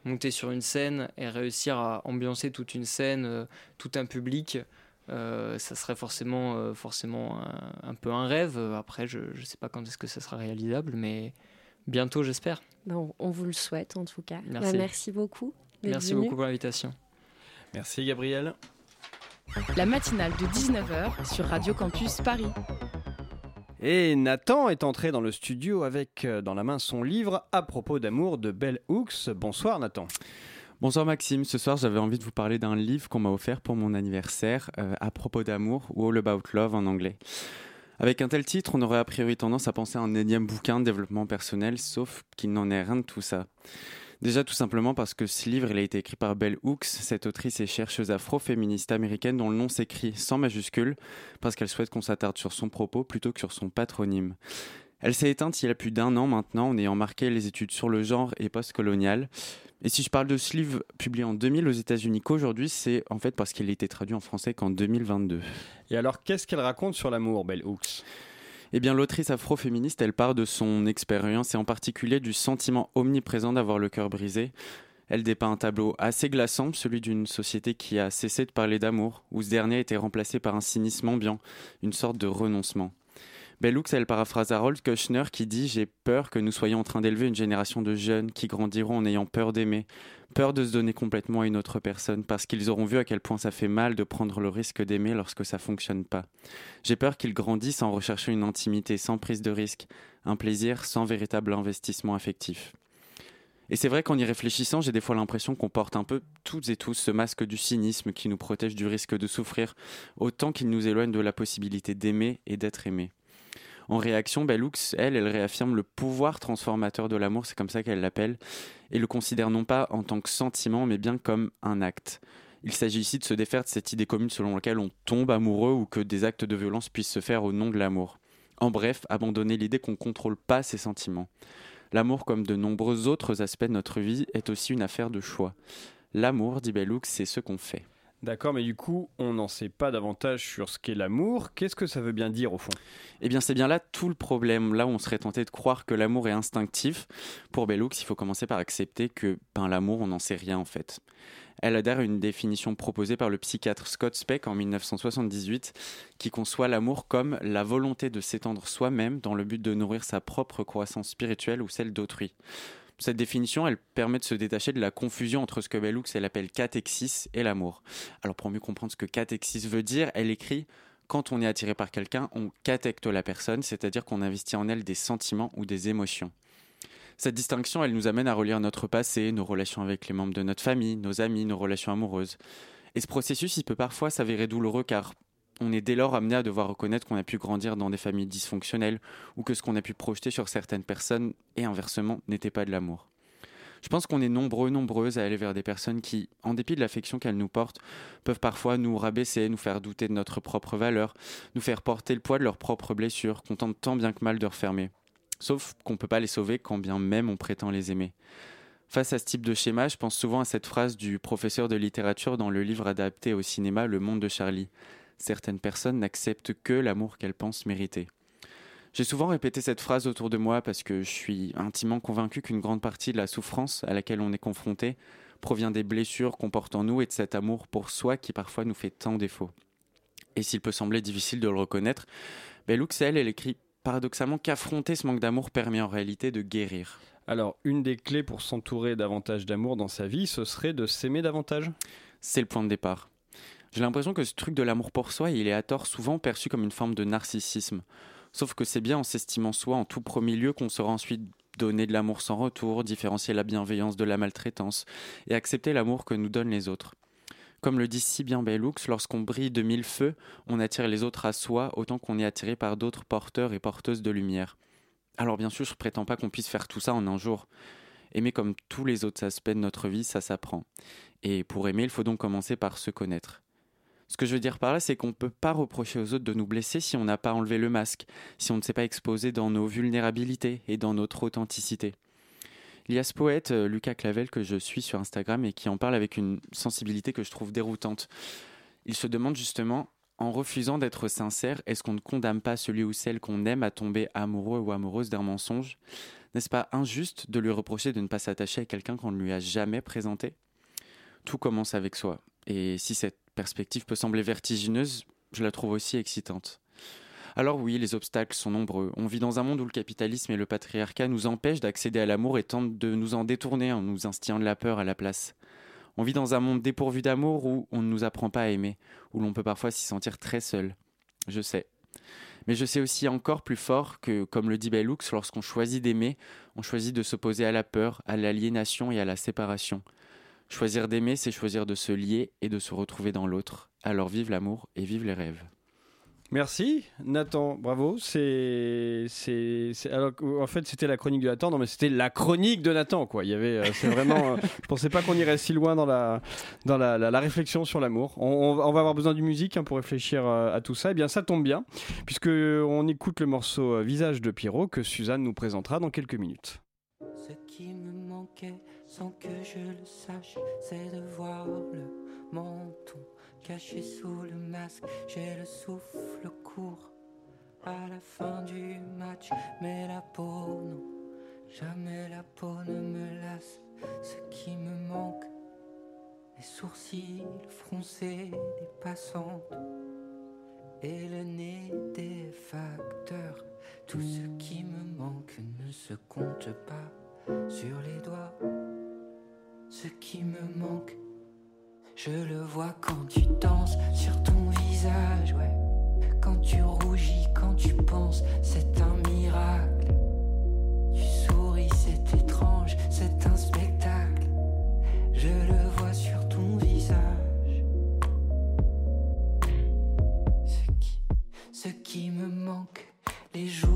monter sur une scène et réussir à ambiancer toute une scène, euh, tout un public, ça serait forcément, forcément un, peu un rêve. Après, je ne sais pas quand est-ce que ça sera réalisable, mais bientôt, j'espère. Ben, on, vous le souhaite en tout cas. Merci, ben, merci beaucoup. Merci beaucoup pour l'invitation. Merci Gabriel. La matinale de 19h sur Radio Campus Paris. Et Nathan est entré dans le studio avec euh, dans la main son livre à propos d'amour de Bell Hooks. Bonsoir Nathan. Bonsoir Maxime, ce soir j'avais envie de vous parler d'un livre qu'on m'a offert pour mon anniversaire euh, à propos d'amour ou All About Love en anglais. Avec un tel titre, on aurait a priori tendance à penser à un énième bouquin de développement personnel, sauf qu'il n'en est rien de tout ça. Déjà tout simplement parce que ce livre il a été écrit par Bell Hooks, cette autrice et chercheuse afro-féministe américaine dont le nom s'écrit sans majuscule, parce qu'elle souhaite qu'on s'attarde sur son propos plutôt que sur son patronyme. Elle s'est éteinte il y a plus d'un an maintenant en ayant marqué les études sur le genre et post-colonial. Et si je parle de ce livre publié en 2000 aux États-Unis qu'aujourd'hui, c'est en fait parce qu'il a été traduit en français qu'en 2022. Et alors, qu'est-ce qu'elle raconte sur l'amour, Bell Hooks? Eh bien, l'autrice afro-féministe, elle part de son expérience et en particulier du sentiment omniprésent d'avoir le cœur brisé. Elle dépeint un tableau assez glaçant, celui d'une société qui a cessé de parler d'amour, où ce dernier a été remplacé par un cynisme ambiant, une sorte de renoncement. Bellux, elle paraphrase Harold Kushner qui dit J'ai peur que nous soyons en train d'élever une génération de jeunes qui grandiront en ayant peur d'aimer, peur de se donner complètement à une autre personne, parce qu'ils auront vu à quel point ça fait mal de prendre le risque d'aimer lorsque ça fonctionne pas. J'ai peur qu'ils grandissent en recherchant une intimité sans prise de risque, un plaisir sans véritable investissement affectif. Et c'est vrai qu'en y réfléchissant, j'ai des fois l'impression qu'on porte un peu toutes et tous ce masque du cynisme qui nous protège du risque de souffrir, autant qu'il nous éloigne de la possibilité d'aimer et d'être aimé. En réaction, Bellux, elle, elle réaffirme le pouvoir transformateur de l'amour, c'est comme ça qu'elle l'appelle, et le considère non pas en tant que sentiment, mais bien comme un acte. Il s'agit ici de se défaire de cette idée commune selon laquelle on tombe amoureux ou que des actes de violence puissent se faire au nom de l'amour. En bref, abandonner l'idée qu'on ne contrôle pas ses sentiments. L'amour, comme de nombreux autres aspects de notre vie, est aussi une affaire de choix. L'amour, dit Bellux, c'est ce qu'on fait. D'accord, mais du coup, on n'en sait pas davantage sur ce qu'est l'amour. Qu'est-ce que ça veut bien dire au fond? Eh bien, c'est bien là tout le problème. Là on serait tenté de croire que l'amour est instinctif, pour Bellux, il faut commencer par accepter que ben, l'amour, on n'en sait rien en fait. Elle adhère à une définition proposée par le psychiatre Scott Speck en 1978, qui conçoit l'amour comme la volonté de s'étendre soi-même dans le but de nourrir sa propre croissance spirituelle ou celle d'autrui. Cette définition, permet de se détacher de la confusion entre ce que Bellux elle appelle catexis et l'amour. Alors pour mieux comprendre ce que catexis veut dire, elle écrit quand on est attiré par quelqu'un, on catecte la personne, c'est-à-dire qu'on investit en elle des sentiments ou des émotions. Cette distinction, elle nous amène à relire notre passé, nos relations avec les membres de notre famille, nos amis, nos relations amoureuses. Et ce processus, il peut parfois s'avérer douloureux car on est dès lors amené à devoir reconnaître qu'on a pu grandir dans des familles dysfonctionnelles ou que ce qu'on a pu projeter sur certaines personnes et inversement n'était pas de l'amour. Je pense qu'on est nombreux, nombreuses à aller vers des personnes qui, en dépit de l'affection qu'elles nous portent, peuvent parfois nous rabaisser, nous faire douter de notre propre valeur, nous faire porter le poids de leurs propres blessures, qu'on tente tant bien que mal de refermer. Sauf qu'on ne peut pas les sauver quand bien même on prétend les aimer. Face à ce type de schéma, je pense souvent à cette phrase du professeur de littérature dans le livre adapté au cinéma Le Monde de Charlie certaines personnes n'acceptent que l'amour qu'elles pensent mériter. J'ai souvent répété cette phrase autour de moi parce que je suis intimement convaincu qu'une grande partie de la souffrance à laquelle on est confronté provient des blessures qu'on porte en nous et de cet amour pour soi qui parfois nous fait tant défaut. Et s'il peut sembler difficile de le reconnaître, ben elle, elle écrit paradoxalement qu'affronter ce manque d'amour permet en réalité de guérir. Alors, une des clés pour s'entourer davantage d'amour dans sa vie, ce serait de s'aimer davantage? C'est le point de départ. J'ai l'impression que ce truc de l'amour pour soi, il est à tort souvent perçu comme une forme de narcissisme. Sauf que c'est bien en s'estimant soi en tout premier lieu qu'on saura ensuite donner de l'amour sans retour, différencier la bienveillance de la maltraitance et accepter l'amour que nous donnent les autres. Comme le dit si bien Bellux, lorsqu'on brille de mille feux, on attire les autres à soi autant qu'on est attiré par d'autres porteurs et porteuses de lumière. Alors bien sûr, je ne prétends pas qu'on puisse faire tout ça en un jour. Aimer comme tous les autres aspects de notre vie, ça s'apprend. Et pour aimer, il faut donc commencer par se connaître. Ce que je veux dire par là, c'est qu'on ne peut pas reprocher aux autres de nous blesser si on n'a pas enlevé le masque, si on ne s'est pas exposé dans nos vulnérabilités et dans notre authenticité. Il y a ce poète, euh, Lucas Clavel, que je suis sur Instagram et qui en parle avec une sensibilité que je trouve déroutante. Il se demande justement, en refusant d'être sincère, est-ce qu'on ne condamne pas celui ou celle qu'on aime à tomber amoureux ou amoureuse d'un mensonge? N'est-ce pas injuste de lui reprocher de ne pas s'attacher à quelqu'un qu'on ne lui a jamais présenté? Tout commence avec soi. Et si cette perspective peut sembler vertigineuse, je la trouve aussi excitante. Alors oui, les obstacles sont nombreux. On vit dans un monde où le capitalisme et le patriarcat nous empêchent d'accéder à l'amour et tentent de nous en détourner en nous instillant de la peur à la place. On vit dans un monde dépourvu d'amour où on ne nous apprend pas à aimer, où l'on peut parfois s'y sentir très seul. Je sais. Mais je sais aussi encore plus fort que, comme le dit Bellux, lorsqu'on choisit d'aimer, on choisit de s'opposer à la peur, à l'aliénation et à la séparation. Choisir d'aimer, c'est choisir de se lier et de se retrouver dans l'autre. Alors vive l'amour et vive les rêves. Merci Nathan, bravo. C'est, c'est, alors en fait c'était la chronique de Nathan, non mais c'était la chronique de Nathan quoi. Il y avait, euh, c'est vraiment, euh, je pensais pas qu'on irait si loin dans la, dans la, la, réflexion sur l'amour. On, va avoir besoin du musique hein, pour réfléchir euh, à tout ça. Et eh bien ça tombe bien puisque on écoute le morceau Visage de Pierrot que Suzanne nous présentera dans quelques minutes. Ce qui me manquait sans que je le sache, c'est de voir le menton caché sous le masque, j'ai le souffle court. À la fin du match, mais la peau, non, jamais la peau ne me lasse. Ce qui me manque, les sourcils froncés des passantes et le nez des facteurs. Tout ce qui me manque ne se compte pas sur les doigts. Ce qui me manque, je le vois quand tu danses sur ton visage, ouais. Quand tu rougis, quand tu penses, c'est un miracle. Tu souris, c'est étrange, c'est un spectacle. Je le vois sur ton visage. Ce qui, ce qui me manque, les joues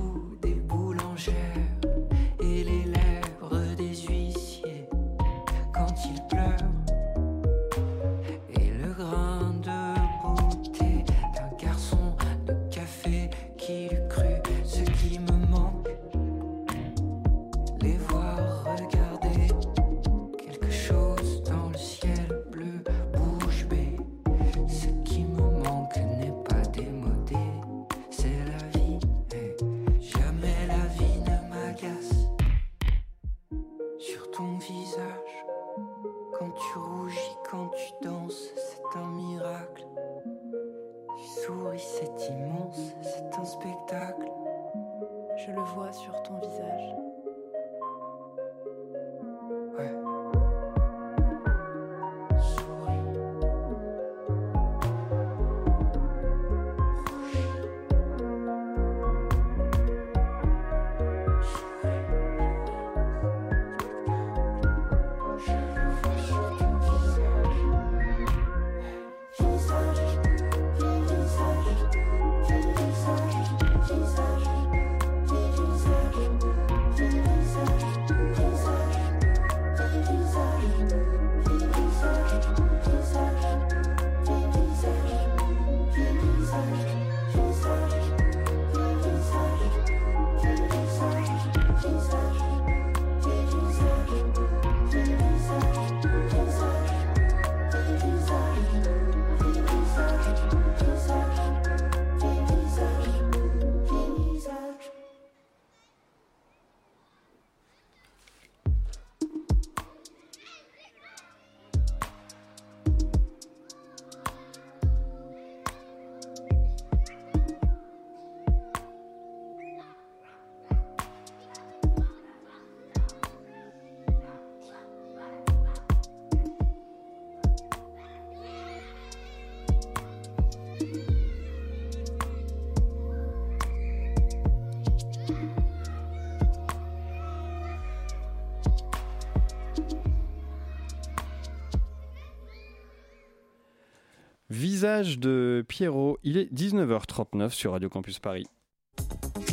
Visage de Pierrot, il est 19h39 sur Radio Campus Paris.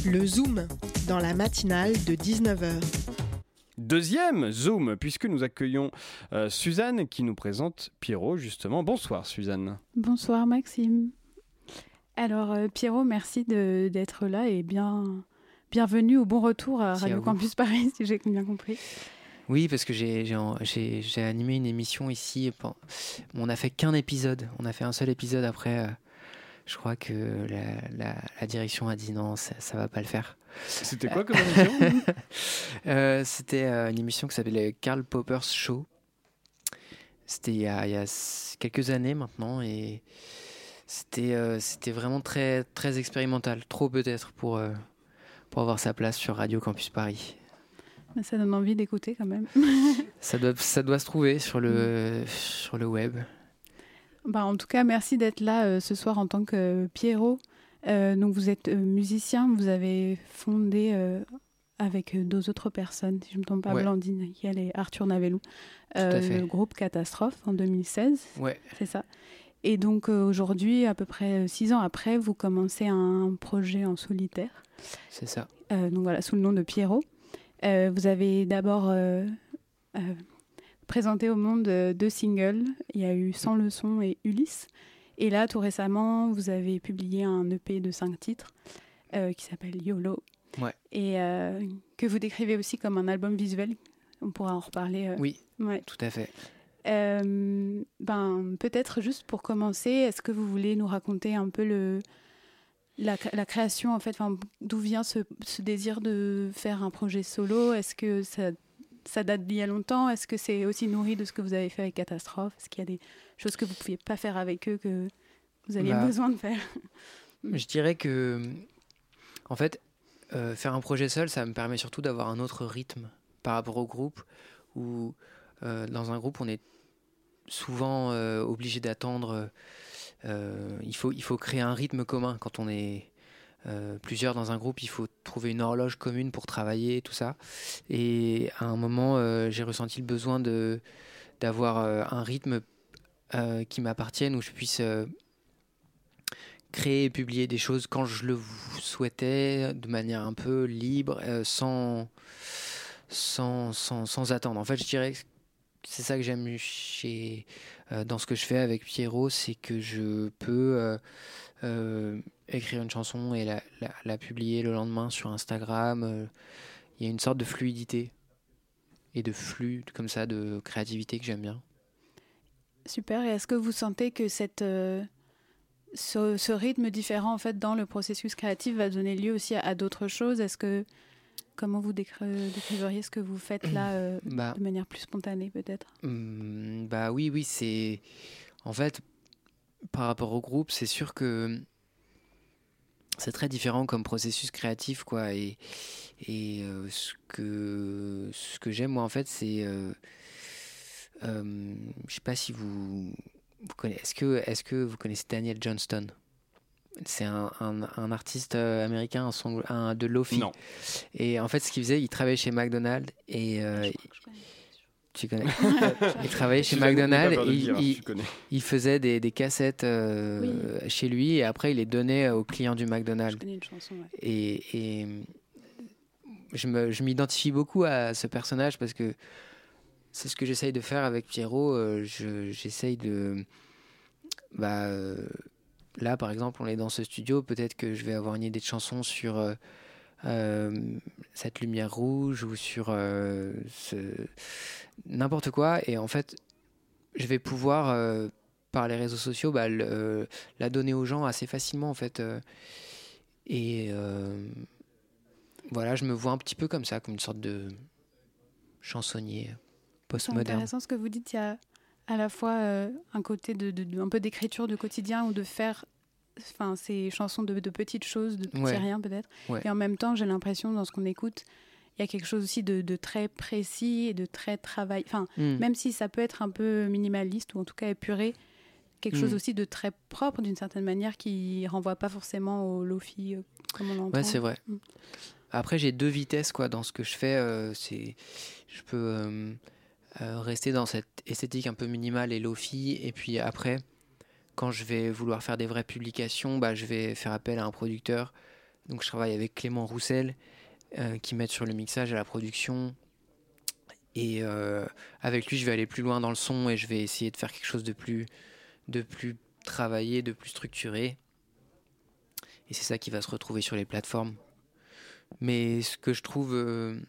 Le Zoom, dans la matinale de 19h. Deuxième Zoom, puisque nous accueillons euh, Suzanne qui nous présente Pierrot, justement. Bonsoir Suzanne. Bonsoir Maxime. Alors euh, Pierrot, merci d'être là et bien, bienvenue au bon retour à Radio Campus Paris, si j'ai bien compris. Oui, parce que j'ai animé une émission ici. On n'a fait qu'un épisode. On a fait un seul épisode après. Euh, je crois que la, direction a dit non, ça, ne va pas le faire. C'était quoi comme émission euh, C'était euh, une émission qui s'appelait Karl Popper's Show C'était il, y a quelques années maintenant et c'était c'était vraiment très, très expérimental. Trop peut-être pour, pour avoir sa place sur Radio Campus Paris. Ça donne envie d'écouter quand même. ça, doit, ça doit se trouver sur le, sur le web. Bah, en tout cas, merci d'être là euh, ce soir en tant que Pierrot. Euh, donc vous êtes euh, musicien, vous avez fondé avec deux autres personnes, si je ne me trompe pas, Blandine Kiel et Arthur Navellou, le groupe Catastrophe en 2016. Ouais. C'est ça. Et donc aujourd'hui, à peu près six ans après, vous commencez un projet en solitaire. C'est ça. donc voilà, sous le nom de Pierrot. Vous avez d'abord présenté au monde euh, deux singles. Il y a eu Sans leçon et Ulysse. Et là, tout récemment, vous avez publié un EP de cinq titres euh, qui s'appelle YOLO. Ouais. Et euh, que vous décrivez aussi comme un album visuel. On pourra en reparler. Oui, ouais. tout à fait. ben, peut-être juste pour commencer, est-ce que vous voulez nous raconter un peu le, la, la création, en fait, d'où vient ce, ce, désir de faire un projet solo? Est-ce que ça ça date d'il y a longtemps? Est-ce que c'est aussi nourri de ce que vous avez fait avec Catastrophe? Est-ce qu'il y a des choses que vous ne pouviez pas faire avec eux que vous aviez bah, besoin de faire? Je dirais que, en fait, euh, faire un projet seul, ça me permet surtout d'avoir un autre rythme par rapport au groupe, où euh, dans un groupe, on est souvent euh, obligé d'attendre. Il, faut, il faut créer un rythme commun quand on est euh, plusieurs dans un groupe, il faut trouver une horloge commune pour travailler, tout ça. Et à un moment, euh, j'ai ressenti le besoin de d'avoir euh, un rythme qui m'appartienne, où je puisse créer et publier des choses quand je le souhaitais, de manière un peu libre, sans, sans, sans, sans, attendre. En fait, je dirais c'est ça que j'aime chez, dans ce que je fais avec Pierrot, c'est que je peux écrire une chanson et la, publier le lendemain sur Instagram. Euh, il y a une sorte de fluidité et de flux comme ça de créativité que j'aime bien. Super. Et est-ce que vous sentez que cette, euh, ce, rythme différent en fait dans le processus créatif va donner lieu aussi à, d'autres choses? Est-ce que comment vous décriveriez ce que vous faites là euh, bah. de manière plus spontanée peut-être? Mmh, Bah oui, oui, c'est en fait par rapport au groupe, c'est sûr que c'est très différent comme processus créatif quoi et et euh, ce que ce que j'aime moi en fait c'est euh, euh, je sais pas si vous, vous connaissez est-ce que est-ce que vous connaissez Daniel Johnston? C'est un, un, artiste américain un, song, un de lofi non. et en fait ce qu'il faisait il travaillait chez McDonald's et tu connais? Il travaillait chez McDonald's et il, faisait des, des cassettes euh, chez lui et après il les donnait aux clients du McDonald's. Et, et je m'identifie beaucoup à ce personnage parce que c'est ce que j'essaye de faire avec Pierrot. Euh, j'essaye de. Bah, euh, là, par exemple, on est dans ce studio. Peut-être que je vais avoir une idée de chanson sur euh, cette lumière rouge ou sur euh, ce... n'importe quoi. Et en fait, je vais pouvoir, euh, par les réseaux sociaux, bah, la donner aux gens assez facilement, en fait. et voilà, je me vois un petit peu comme ça, comme une sorte de chansonnier postmoderne. C'est intéressant ce que vous dites. Il y a à la fois un côté de, de, un peu d'écriture de quotidien ou de faire enfin, ces chansons de, petites choses, de petits rien peut-être. Et en même temps, j'ai l'impression dans ce qu'on écoute, il y a quelque chose aussi de, très précis et de très travail. Enfin, hmm. même si ça peut être un peu minimaliste ou en tout cas épuré, quelque chose hmm. aussi de très propre d'une certaine manière qui renvoie pas forcément au lofi euh, comme on l'entend. Ouais, c'est vrai. Hmm. Après, j'ai deux vitesses quoi dans ce que je fais. Euh, c'est, je peux euh, rester dans cette esthétique un peu minimale et lofi, et puis après quand je vais vouloir faire des vraies publications, bah, je vais faire appel à un producteur. Donc je travaille avec Clément Roussel euh, qui m'aide sur le mixage et la production. Et euh, avec lui, je vais aller plus loin dans le son et je vais essayer de faire quelque chose de plus, de plus travaillé, de plus structuré. Et c'est ça qui va se retrouver sur les plateformes. Mais ce que je trouve... Euh,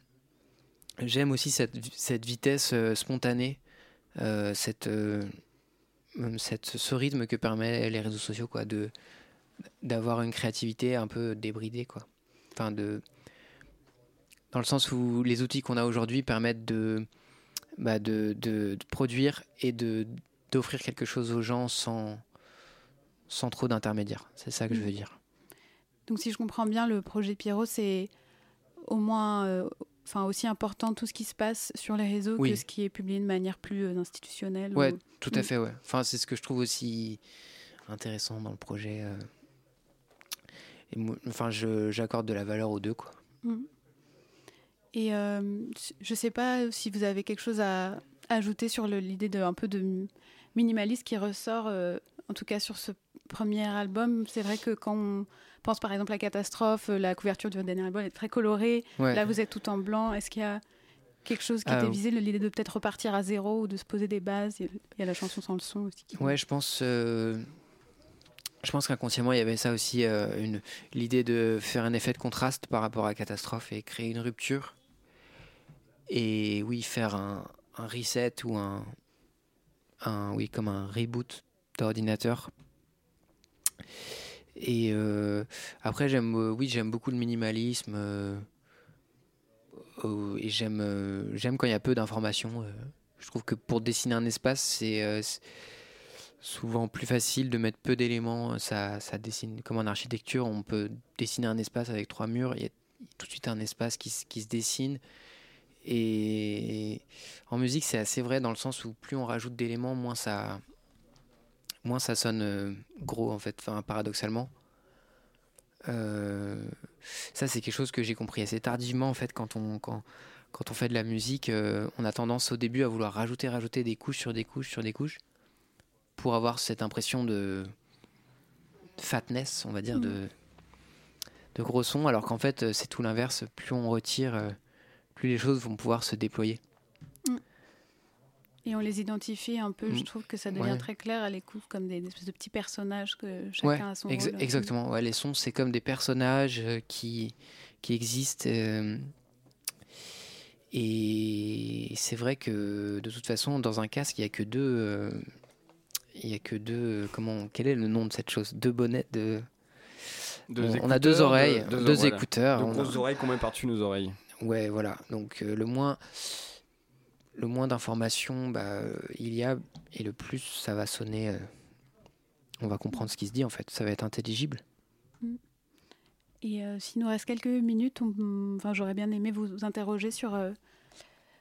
j'aime aussi cette, cette vitesse spontanée, cette cette, ce rythme que permet les réseaux sociaux, quoi, de d'avoir une créativité un peu débridée, quoi. Enfin, de dans le sens où les outils qu'on a aujourd'hui permettent de bah, de, de, produire et de d'offrir quelque chose aux gens sans, sans trop d'intermédiaires. C'est ça que je veux dire. Donc si je comprends bien, le projet Pierrot, c'est au moins euh, enfin aussi important tout ce qui se passe sur les réseaux que ce qui est publié de manière plus euh, institutionnelle. Ouais, tout à mm. fait, ouais. Enfin, c'est ce que je trouve aussi intéressant dans le projet. Euh. Et enfin, j'accorde de la valeur aux deux, quoi. Mm. Et euh, je sais pas si vous avez quelque chose à ajouter sur l'idée de un peu de minimalisme qui ressort, en tout cas sur ce premier album. C'est vrai que quand on pense par exemple à Catastrophe, euh, la couverture du dernier album est très colorée. Là, vous êtes tout en blanc. Est-ce qu'il y a quelque chose qui était visé, l'idée de peut-être repartir à zéro ou de se poser des bases? Il y a la chanson sans le son aussi. Ouais, je pense. Euh, je pense qu'inconsciemment, il y avait ça aussi, euh, une l'idée de faire un effet de contraste par rapport à Catastrophe et créer une rupture. Et oui, faire un, un reset ou un, un, oui, comme un reboot d'ordinateur et euh, après, j'aime, euh, oui, beaucoup le minimalisme. Euh, et j'aime, j'aime quand il y a peu d'informations. je trouve que pour dessiner un espace, c'est souvent plus facile de mettre peu d'éléments. Ça, ça dessine comme en architecture, on peut dessiner un espace avec trois murs. Il y a tout de suite un espace qui, qui se dessine. Et en musique, c'est assez vrai dans le sens où plus on rajoute d'éléments, moins ça, moins ça sonne euh, gros en fait, enfin, paradoxalement. Euh, ça c'est quelque chose que j'ai compris assez tardivement en fait quand on quand, quand on fait de la musique, euh, on a tendance au début à vouloir rajouter rajouter des couches sur des couches sur des couches pour avoir cette impression de fatness, on va dire, de, mm. de gros sons, alors qu'en fait c'est tout l'inverse. Plus on retire, plus les choses vont pouvoir se déployer. Et on les identifie un peu, je mm. trouve que ça devient très clair à l'écoute, comme des, espèces de petits personnages que chacun a son rôle. Exactement, ouais, les sons, c'est comme des personnages euh, qui, qui existent. Euh, et c'est vrai que de toute façon, dans un casque, il n'y a que deux. Euh, il y a que deux. Comment Quel est le nom de cette chose? Deux bonnets de. on, a deux oreilles, deux, écouteurs. Deux grosses oreilles qu'on met par-dessus nos oreilles. Ouais, voilà. Donc le moins le moins d'informations bah, il y a et le plus ça va sonner. Euh, on va comprendre ce qui se dit en fait. Ça va être intelligible. Mm. Et euh, s'il nous reste quelques minutes, enfin, j'aurais bien aimé vous interroger sur euh,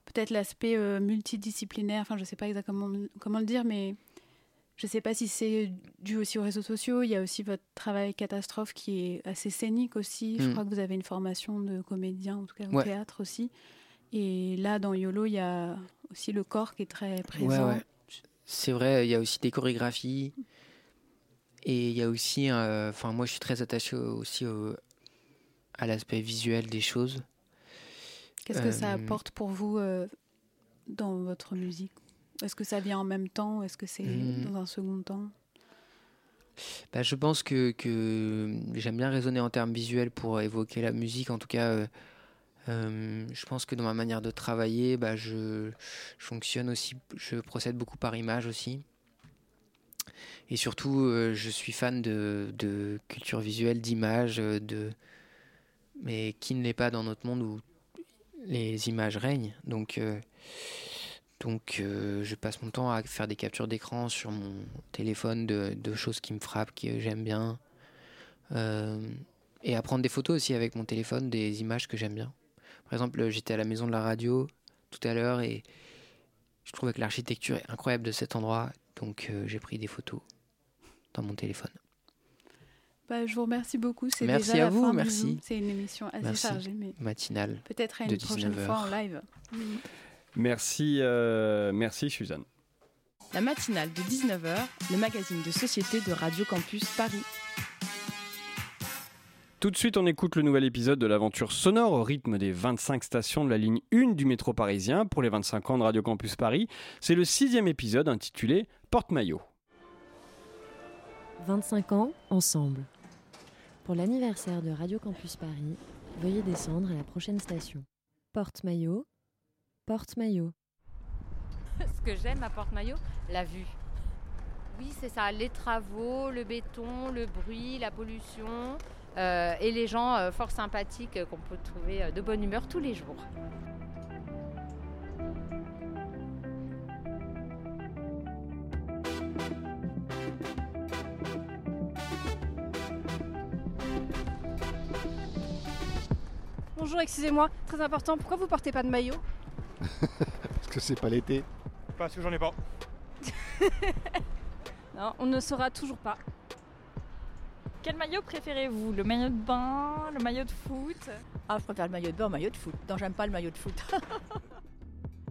peut-être l'aspect multidisciplinaire. Enfin, je ne sais pas exactement comment le dire, mais je ne sais pas si c'est dû aussi aux réseaux sociaux. Il y a aussi votre travail catastrophe qui est assez scénique aussi. Je mm. crois que vous avez une formation de comédien, en tout cas au théâtre aussi. Et là, dans YOLO, il y a aussi le corps qui est très présent. C'est vrai, il y a aussi des chorégraphies. Et il y a aussi, enfin, moi je suis très attaché aussi à l'aspect visuel des choses. Qu'est-ce que ça euh, apporte pour vous euh, dans votre musique? Est-ce que ça vient en même temps Est-ce que c'est hmm. dans un second temps? Bah, Je pense que, que j'aime bien raisonner en termes visuels pour évoquer la musique. En tout cas, euh, euh, je pense que dans ma manière de travailler, bah, je, fonctionne aussi, je procède beaucoup par image aussi. Et surtout, euh, je suis fan de, culture visuelle, d'image, de... mais qui ne l'est pas dans notre monde où les images règnent. Donc, euh, donc je passe mon temps à faire des captures d'écran sur mon téléphone de, de, choses qui me frappent, que j'aime bien. et à prendre des photos aussi avec mon téléphone, des images que j'aime bien. Par exemple, j'étais à la maison de la radio tout à l'heure et je trouvais que l'architecture est incroyable de cet endroit, donc euh, j'ai pris des photos dans mon téléphone. Bah, je vous remercie beaucoup. C'est merci déjà à vous, merci. C'est une émission assez chargée, mais matinale. Peut-être à une prochaine fois en live. Merci, euh, merci Suzanne. La matinale de 19h, le magazine de société de Radio Campus Paris. Tout de suite, on écoute le nouvel épisode de l'aventure sonore au rythme des 25 stations de la ligne 1 du métro parisien pour les 25 ans de Radio Campus Paris. C'est le sixième épisode intitulé Porte-maillot. 25 ans ensemble. Pour l'anniversaire de Radio Campus Paris, veuillez descendre à la prochaine station. Porte-maillot, porte-maillot. Ce que j'aime à Porte-maillot, la vue. Oui, c'est ça, les travaux, le béton, le bruit, la pollution. Euh, et les gens euh, fort sympathiques euh, qu'on peut trouver de bonne humeur tous les jours. Bonjour, excusez-moi, très important, pourquoi vous portez pas de maillot? Parce que c'est pas l'été. Parce que j'en ai pas. non, on ne saura toujours pas. Quel maillot préférez-vous? Le maillot de bain Le maillot de foot? Ah, je préfère le maillot de bain au maillot de foot. Non, j'aime pas le maillot de foot.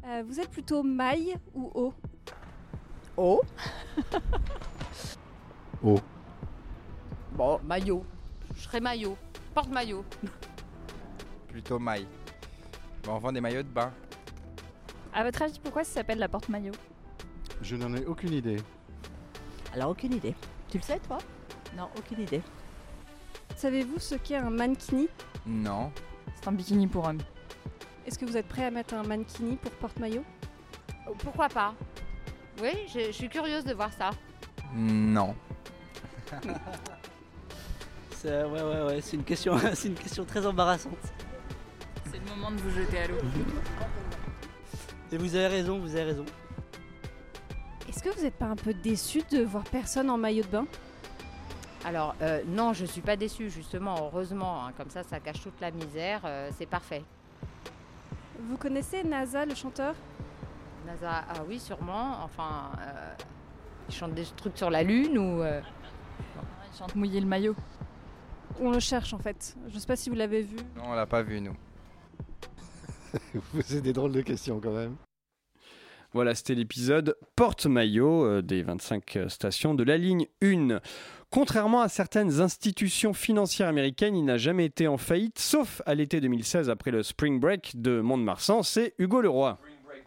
Euh, vous êtes plutôt maille ou haut Haut Haut. Bon, maillot. Je serais maillot. Porte-maillot. Plutôt maille. Bon, on vend des maillots de bain. À votre avis, pourquoi ça s'appelle la porte-maillot? Je n'en ai aucune idée. Alors, aucune idée. Tu le sais, toi? Non, aucune idée. Savez-vous ce qu'est un mankini? Non. C'est un bikini pour homme. Est-ce que vous êtes prêt à mettre un mankini pour porte-maillot? Pourquoi pas? Oui, je, je suis curieuse de voir ça. Non. C'est, ouais, ouais, ouais, c'est une question, c'est une question très embarrassante. C'est le moment de vous jeter à l'eau. Et vous avez raison, vous avez raison. Est-ce que vous n'êtes pas un peu déçu de voir personne en maillot de bain? Alors, euh, non, je suis pas déçue, justement, heureusement. hein, comme ça, ça cache toute la misère. euh, c'est parfait. Vous connaissez NASA, le chanteur? NASA, ah oui, sûrement. Enfin, euh, il chante des trucs sur la Lune ou. euh, Il chante mouiller le maillot. On le cherche en fait. Je sais pas si vous l'avez vu. Non, on l'a pas vu, nous. Vous posez des drôles de questions quand même. Voilà, c'était l'épisode Porte-Maillot des 25 stations de la ligne 1. Contrairement à certaines institutions financières américaines, il n'a jamais été en faillite, sauf à l'été 2016 après le Spring Break de Mont-de-Marsan. C'est Hugo Leroy.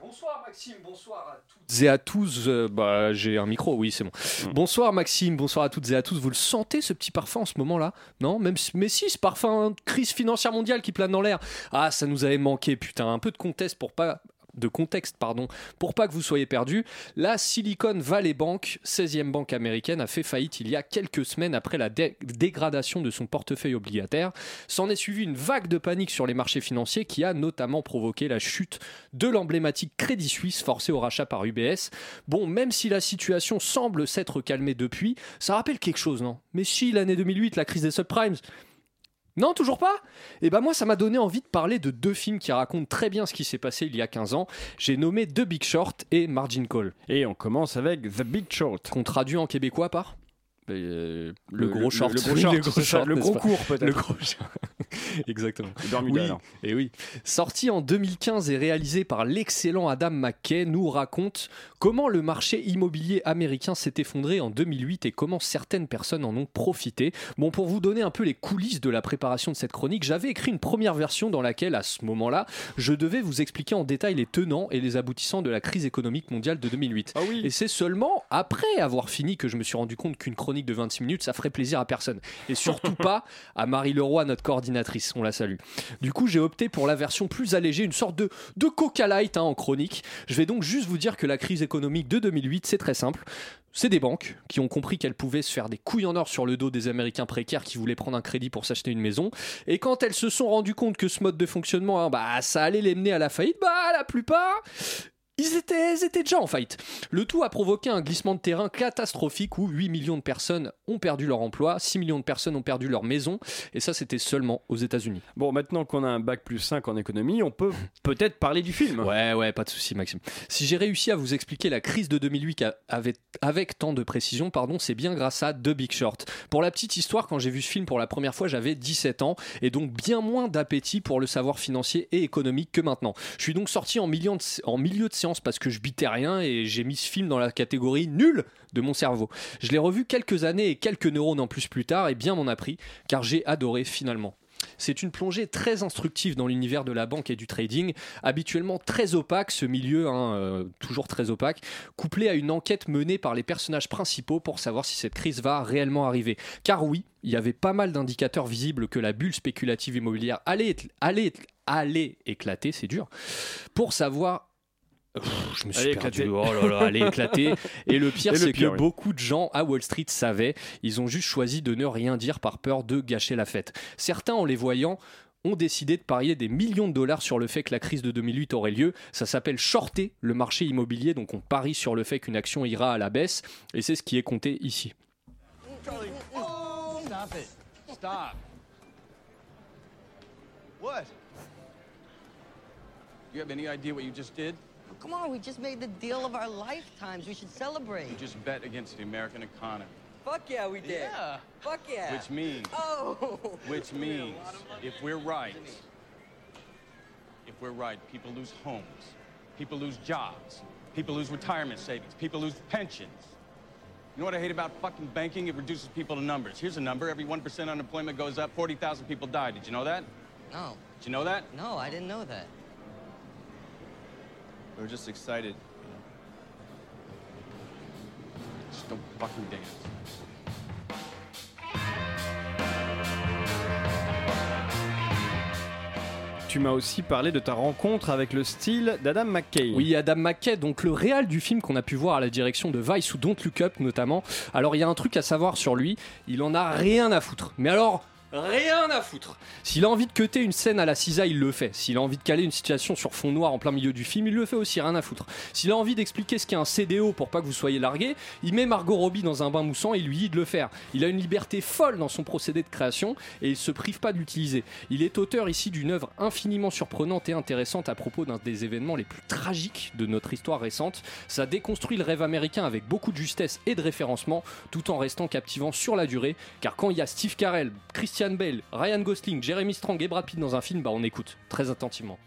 Bonsoir Maxime, bonsoir à toutes et à tous. Euh, bah, j'ai un micro, oui, c'est bon. Bonsoir Maxime, bonsoir à toutes et à tous. Vous le sentez ce petit parfum en ce moment-là Non Même si- Mais si, ce parfum de crise financière mondiale qui plane dans l'air. Ah, ça nous avait manqué, putain. Un peu de contexte pour pas de contexte pardon pour pas que vous soyez perdus la Silicon Valley Bank 16e banque américaine a fait faillite il y a quelques semaines après la dé- dégradation de son portefeuille obligataire s'en est suivi une vague de panique sur les marchés financiers qui a notamment provoqué la chute de l'emblématique Crédit Suisse forcé au rachat par UBS. Bon, même si la situation semble s'être calmée depuis, ça rappelle quelque chose, non? Mais si, l'année 2008, la crise des subprimes. Non, toujours pas Et ben moi, ça m'a donné envie de parler de deux films qui racontent très bien ce qui s'est passé il y a 15 ans. J'ai nommé The Big Short et Margin Call. Et on commence avec The Big Short. Qu'on traduit en québécois par le, le, gros le- short. le gros short, Le gros, short, le gros court, peut-être. Le gros short. Exactement. Oui, et oui. Sorti en 2015 et réalisé par l'excellent Adam McKay, nous raconte comment le marché immobilier américain s'est effondré en 2008 et comment certaines personnes en ont profité. Bon, pour vous donner un peu les coulisses de la préparation de cette chronique, j'avais écrit une première version dans laquelle, à ce moment-là, je devais vous expliquer en détail les tenants et les aboutissants de la crise économique mondiale de 2008. Et c'est seulement après avoir fini que je me suis rendu compte qu'une chronique de 26 minutes, ça ferait plaisir à personne. Et surtout pas à Marie Leroy, notre coordinatrice. On la salue. Du coup, j'ai opté pour la version plus allégée, une sorte de, de coca light hein, en chronique. Je vais donc juste vous dire que la crise économique de 2008, c'est très simple. C'est des banques qui ont compris qu'elles pouvaient se faire des couilles en or sur le dos des Américains précaires qui voulaient prendre un crédit pour s'acheter une maison. Et quand elles se sont rendues compte que ce mode de fonctionnement, hein, bah, ça allait les mener à la faillite, bah, la plupart, ils étaient, ils étaient déjà en faillite. Le tout a provoqué un glissement de terrain catastrophique où 8 millions de personnes ont perdu leur emploi, 6 millions de personnes ont perdu leur maison, et ça c'était seulement aux États-Unis. Bon, maintenant qu'on a un bac plus 5 en économie, on peut peut-être parler du film. Ouais, ouais, pas de souci, Maxime. Si j'ai réussi à vous expliquer la crise de 2008 avec, avec tant de précision, pardon, c'est bien grâce à The Big Short. Pour la petite histoire, quand j'ai vu ce film pour la première fois, j'avais 17 ans et donc bien moins d'appétit pour le savoir financier et économique que maintenant. Je suis donc sorti en de, en milieu de parce que je bitais rien et j'ai mis ce film dans la catégorie nul de mon cerveau. Je l'ai revu quelques années et quelques neurones en plus plus tard et bien m'en a pris car j'ai adoré finalement. C'est une plongée très instructive dans l'univers de la banque et du trading, habituellement très opaque, ce milieu, hein, euh, toujours très opaque, couplé à une enquête menée par les personnages principaux pour savoir si cette crise va réellement arriver. Car oui, il y avait pas mal d'indicateurs visibles que la bulle spéculative immobilière allait, allait, allait éclater, c'est dur, pour savoir Pff, je me suis Allez, perdu. éclater. Oh là là, allez éclater. Et le pire, c'est que oui. beaucoup de gens à Wall Street savaient. Ils ont juste choisi de ne rien dire par peur de gâcher la fête. Certains, en les voyant, ont décidé de parier des millions de dollars sur le fait que la crise de 2008 aurait lieu. Ça s'appelle shorter le marché immobilier, donc on parie sur le fait qu'une action ira à la baisse, et c'est ce qui est compté ici. Stop it. Stop. What? You have any idea what you just did? Oh, come on, we just made the deal of our lifetimes. We should celebrate. You just bet against the American economy. Fuck yeah, we did. Yeah. Fuck yeah. Which means. Oh. Which means, if we're right, if we're right, people lose homes, people lose jobs, people lose retirement savings, people lose pensions. You know what I hate about fucking banking? It reduces people to numbers. Here's a number. Every 1% unemployment goes up, 40,000 people die. Did you know that? No. Did you know that? No, I didn't know that. We were just excited. Just don't fucking dance. tu m'as aussi parlé de ta rencontre avec le style d'Adam McKay. Oui, Adam McKay, donc le réal du film qu'on a pu voir à la direction de Vice ou Don't Look Up notamment. Alors il y a un truc à savoir sur lui, il en a rien à foutre. Mais alors, Rien à foutre. S'il a envie de cuter une scène à la cisa, il le fait. S'il a envie de caler une situation sur fond noir en plein milieu du film, il le fait aussi, rien à foutre. S'il a envie d'expliquer ce qu'est un CDO pour pas que vous soyez largué, il met Margot Robbie dans un bain moussant et lui dit de le faire. Il a une liberté folle dans son procédé de création et il se prive pas de l'utiliser. Il est auteur ici d'une œuvre infiniment surprenante et intéressante à propos d'un des événements les plus tragiques de notre histoire récente. Ça déconstruit le rêve américain avec beaucoup de justesse et de référencement, tout en restant captivant sur la durée. Car quand il y a Steve Carell, Christian Bale, Ryan Gosling, Jeremy Strong et Brad Pitt dans un film, bah on écoute très attentivement.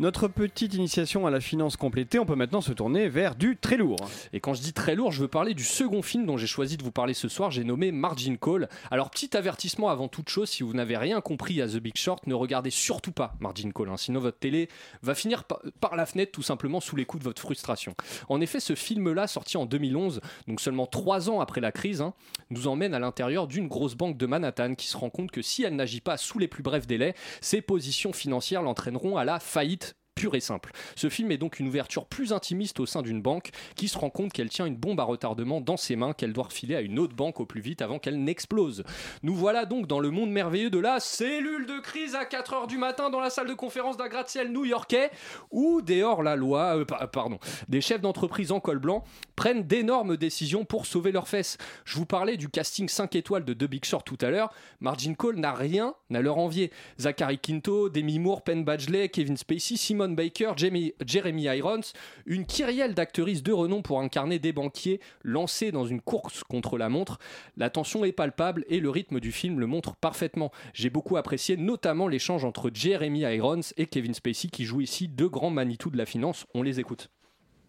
Notre petite initiation à la finance complétée, on peut maintenant se tourner vers du très lourd. Et quand je dis très lourd, je veux parler du second film dont j'ai choisi de vous parler ce soir, j'ai nommé Margin Call. Alors petit avertissement avant toute chose, si vous n'avez rien compris à The Big Short, ne regardez surtout pas Margin Call, hein. sinon votre télé va finir par, la fenêtre tout simplement sous les coups de votre frustration. En effet, ce film-là, sorti en 2011, donc seulement trois ans après la crise, hein, nous emmène à l'intérieur d'une grosse banque de Manhattan qui se rend compte que si elle n'agit pas sous les plus brefs délais, ses positions financières l'entraîneront à la faillite pure et simple. Ce film est donc une ouverture plus intimiste au sein d'une banque qui se rend compte qu'elle tient une bombe à retardement dans ses mains qu'elle doit refiler à une autre banque au plus vite avant qu'elle n'explose. Nous voilà donc dans le monde merveilleux de la cellule de crise à 4h du matin dans la salle de conférence d'un gratte-ciel new-yorkais où des hors-la-loi, euh, pardon, des chefs d'entreprise en col blanc prennent d'énormes décisions pour sauver leurs fesses. Je vous parlais du casting 5 étoiles de The Big Short tout à l'heure. Margin Call n'a rien à leur envier. Zachary Quinto, Demi Moore, Penn Badgley, Kevin Spacey, Simon Baker, Jamie, Jeremy Irons, une kyrielle d'actrices de renom pour incarner des banquiers lancés dans une course contre la montre. La tension est palpable et le rythme du film le montre parfaitement. J'ai beaucoup apprécié notamment l'échange entre Jeremy Irons et Kevin Spacey qui jouent ici deux grands Manitou de la finance. On les écoute.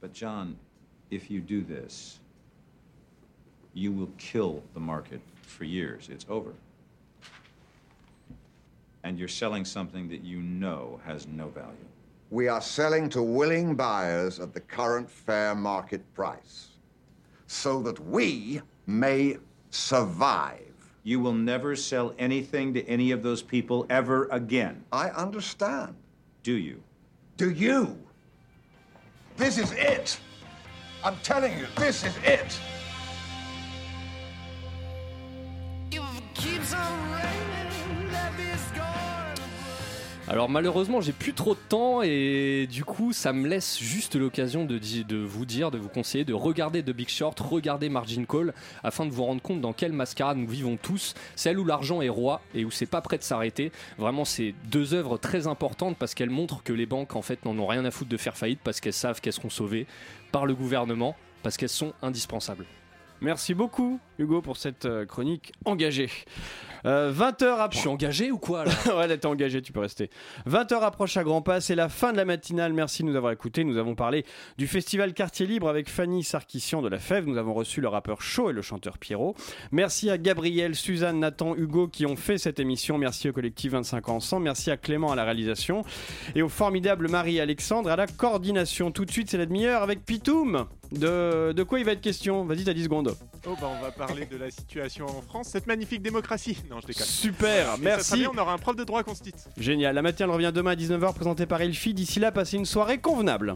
But John, if you do this, you will kill the market for years. It's over. And you're selling something that you know has no value. We are selling to willing buyers at the current fair market price so that we may survive. You will never sell anything to any of those people ever again. I understand. Do you? Do you? This is it. I'm telling you, this is it. Alors malheureusement j'ai plus trop de temps et du coup ça me laisse juste l'occasion de, vous dire, de vous conseiller de regarder The Big Short, regarder Margin Call afin de vous rendre compte dans quelle mascarade nous vivons tous, celle où l'argent est roi et où c'est pas prêt de s'arrêter. Vraiment c'est deux œuvres très importantes parce qu'elles montrent que les banques en fait n'en ont rien à foutre de faire faillite parce qu'elles savent qu'elles seront sauvées par le gouvernement parce qu'elles sont indispensables. Merci beaucoup Hugo pour cette euh, chronique engagée. 20h euh, approche. Je suis engagé ou quoi là? Ouais, là t'es engagé, tu peux rester. 20h approche à grands pas, c'est la fin de la matinale. Merci de nous avoir écoutés. Nous avons parlé du festival Quartier Libre avec Fanny Sarkissian de la Fève. Nous avons reçu le rappeur Chaud et le chanteur Pierrot. Merci à Gabriel, Suzanne, Nathan, Hugo qui ont fait cette émission. Merci au collectif 25 ans ensemble. Merci à Clément à la réalisation et au formidable Marie-Alexandre à la coordination. Tout de suite, c'est la demi-heure avec Pitoum. De, de, quoi il va être question? Vas-y, t'as 10 secondes. Oh, bah on va parler de la situation en France, cette magnifique démocratie. Non, je déconne. Super, merci. on aura un prof de droit constite. Génial. La matinale revient demain à 19h, présentée par Elfie. D'ici là, passez une soirée convenable.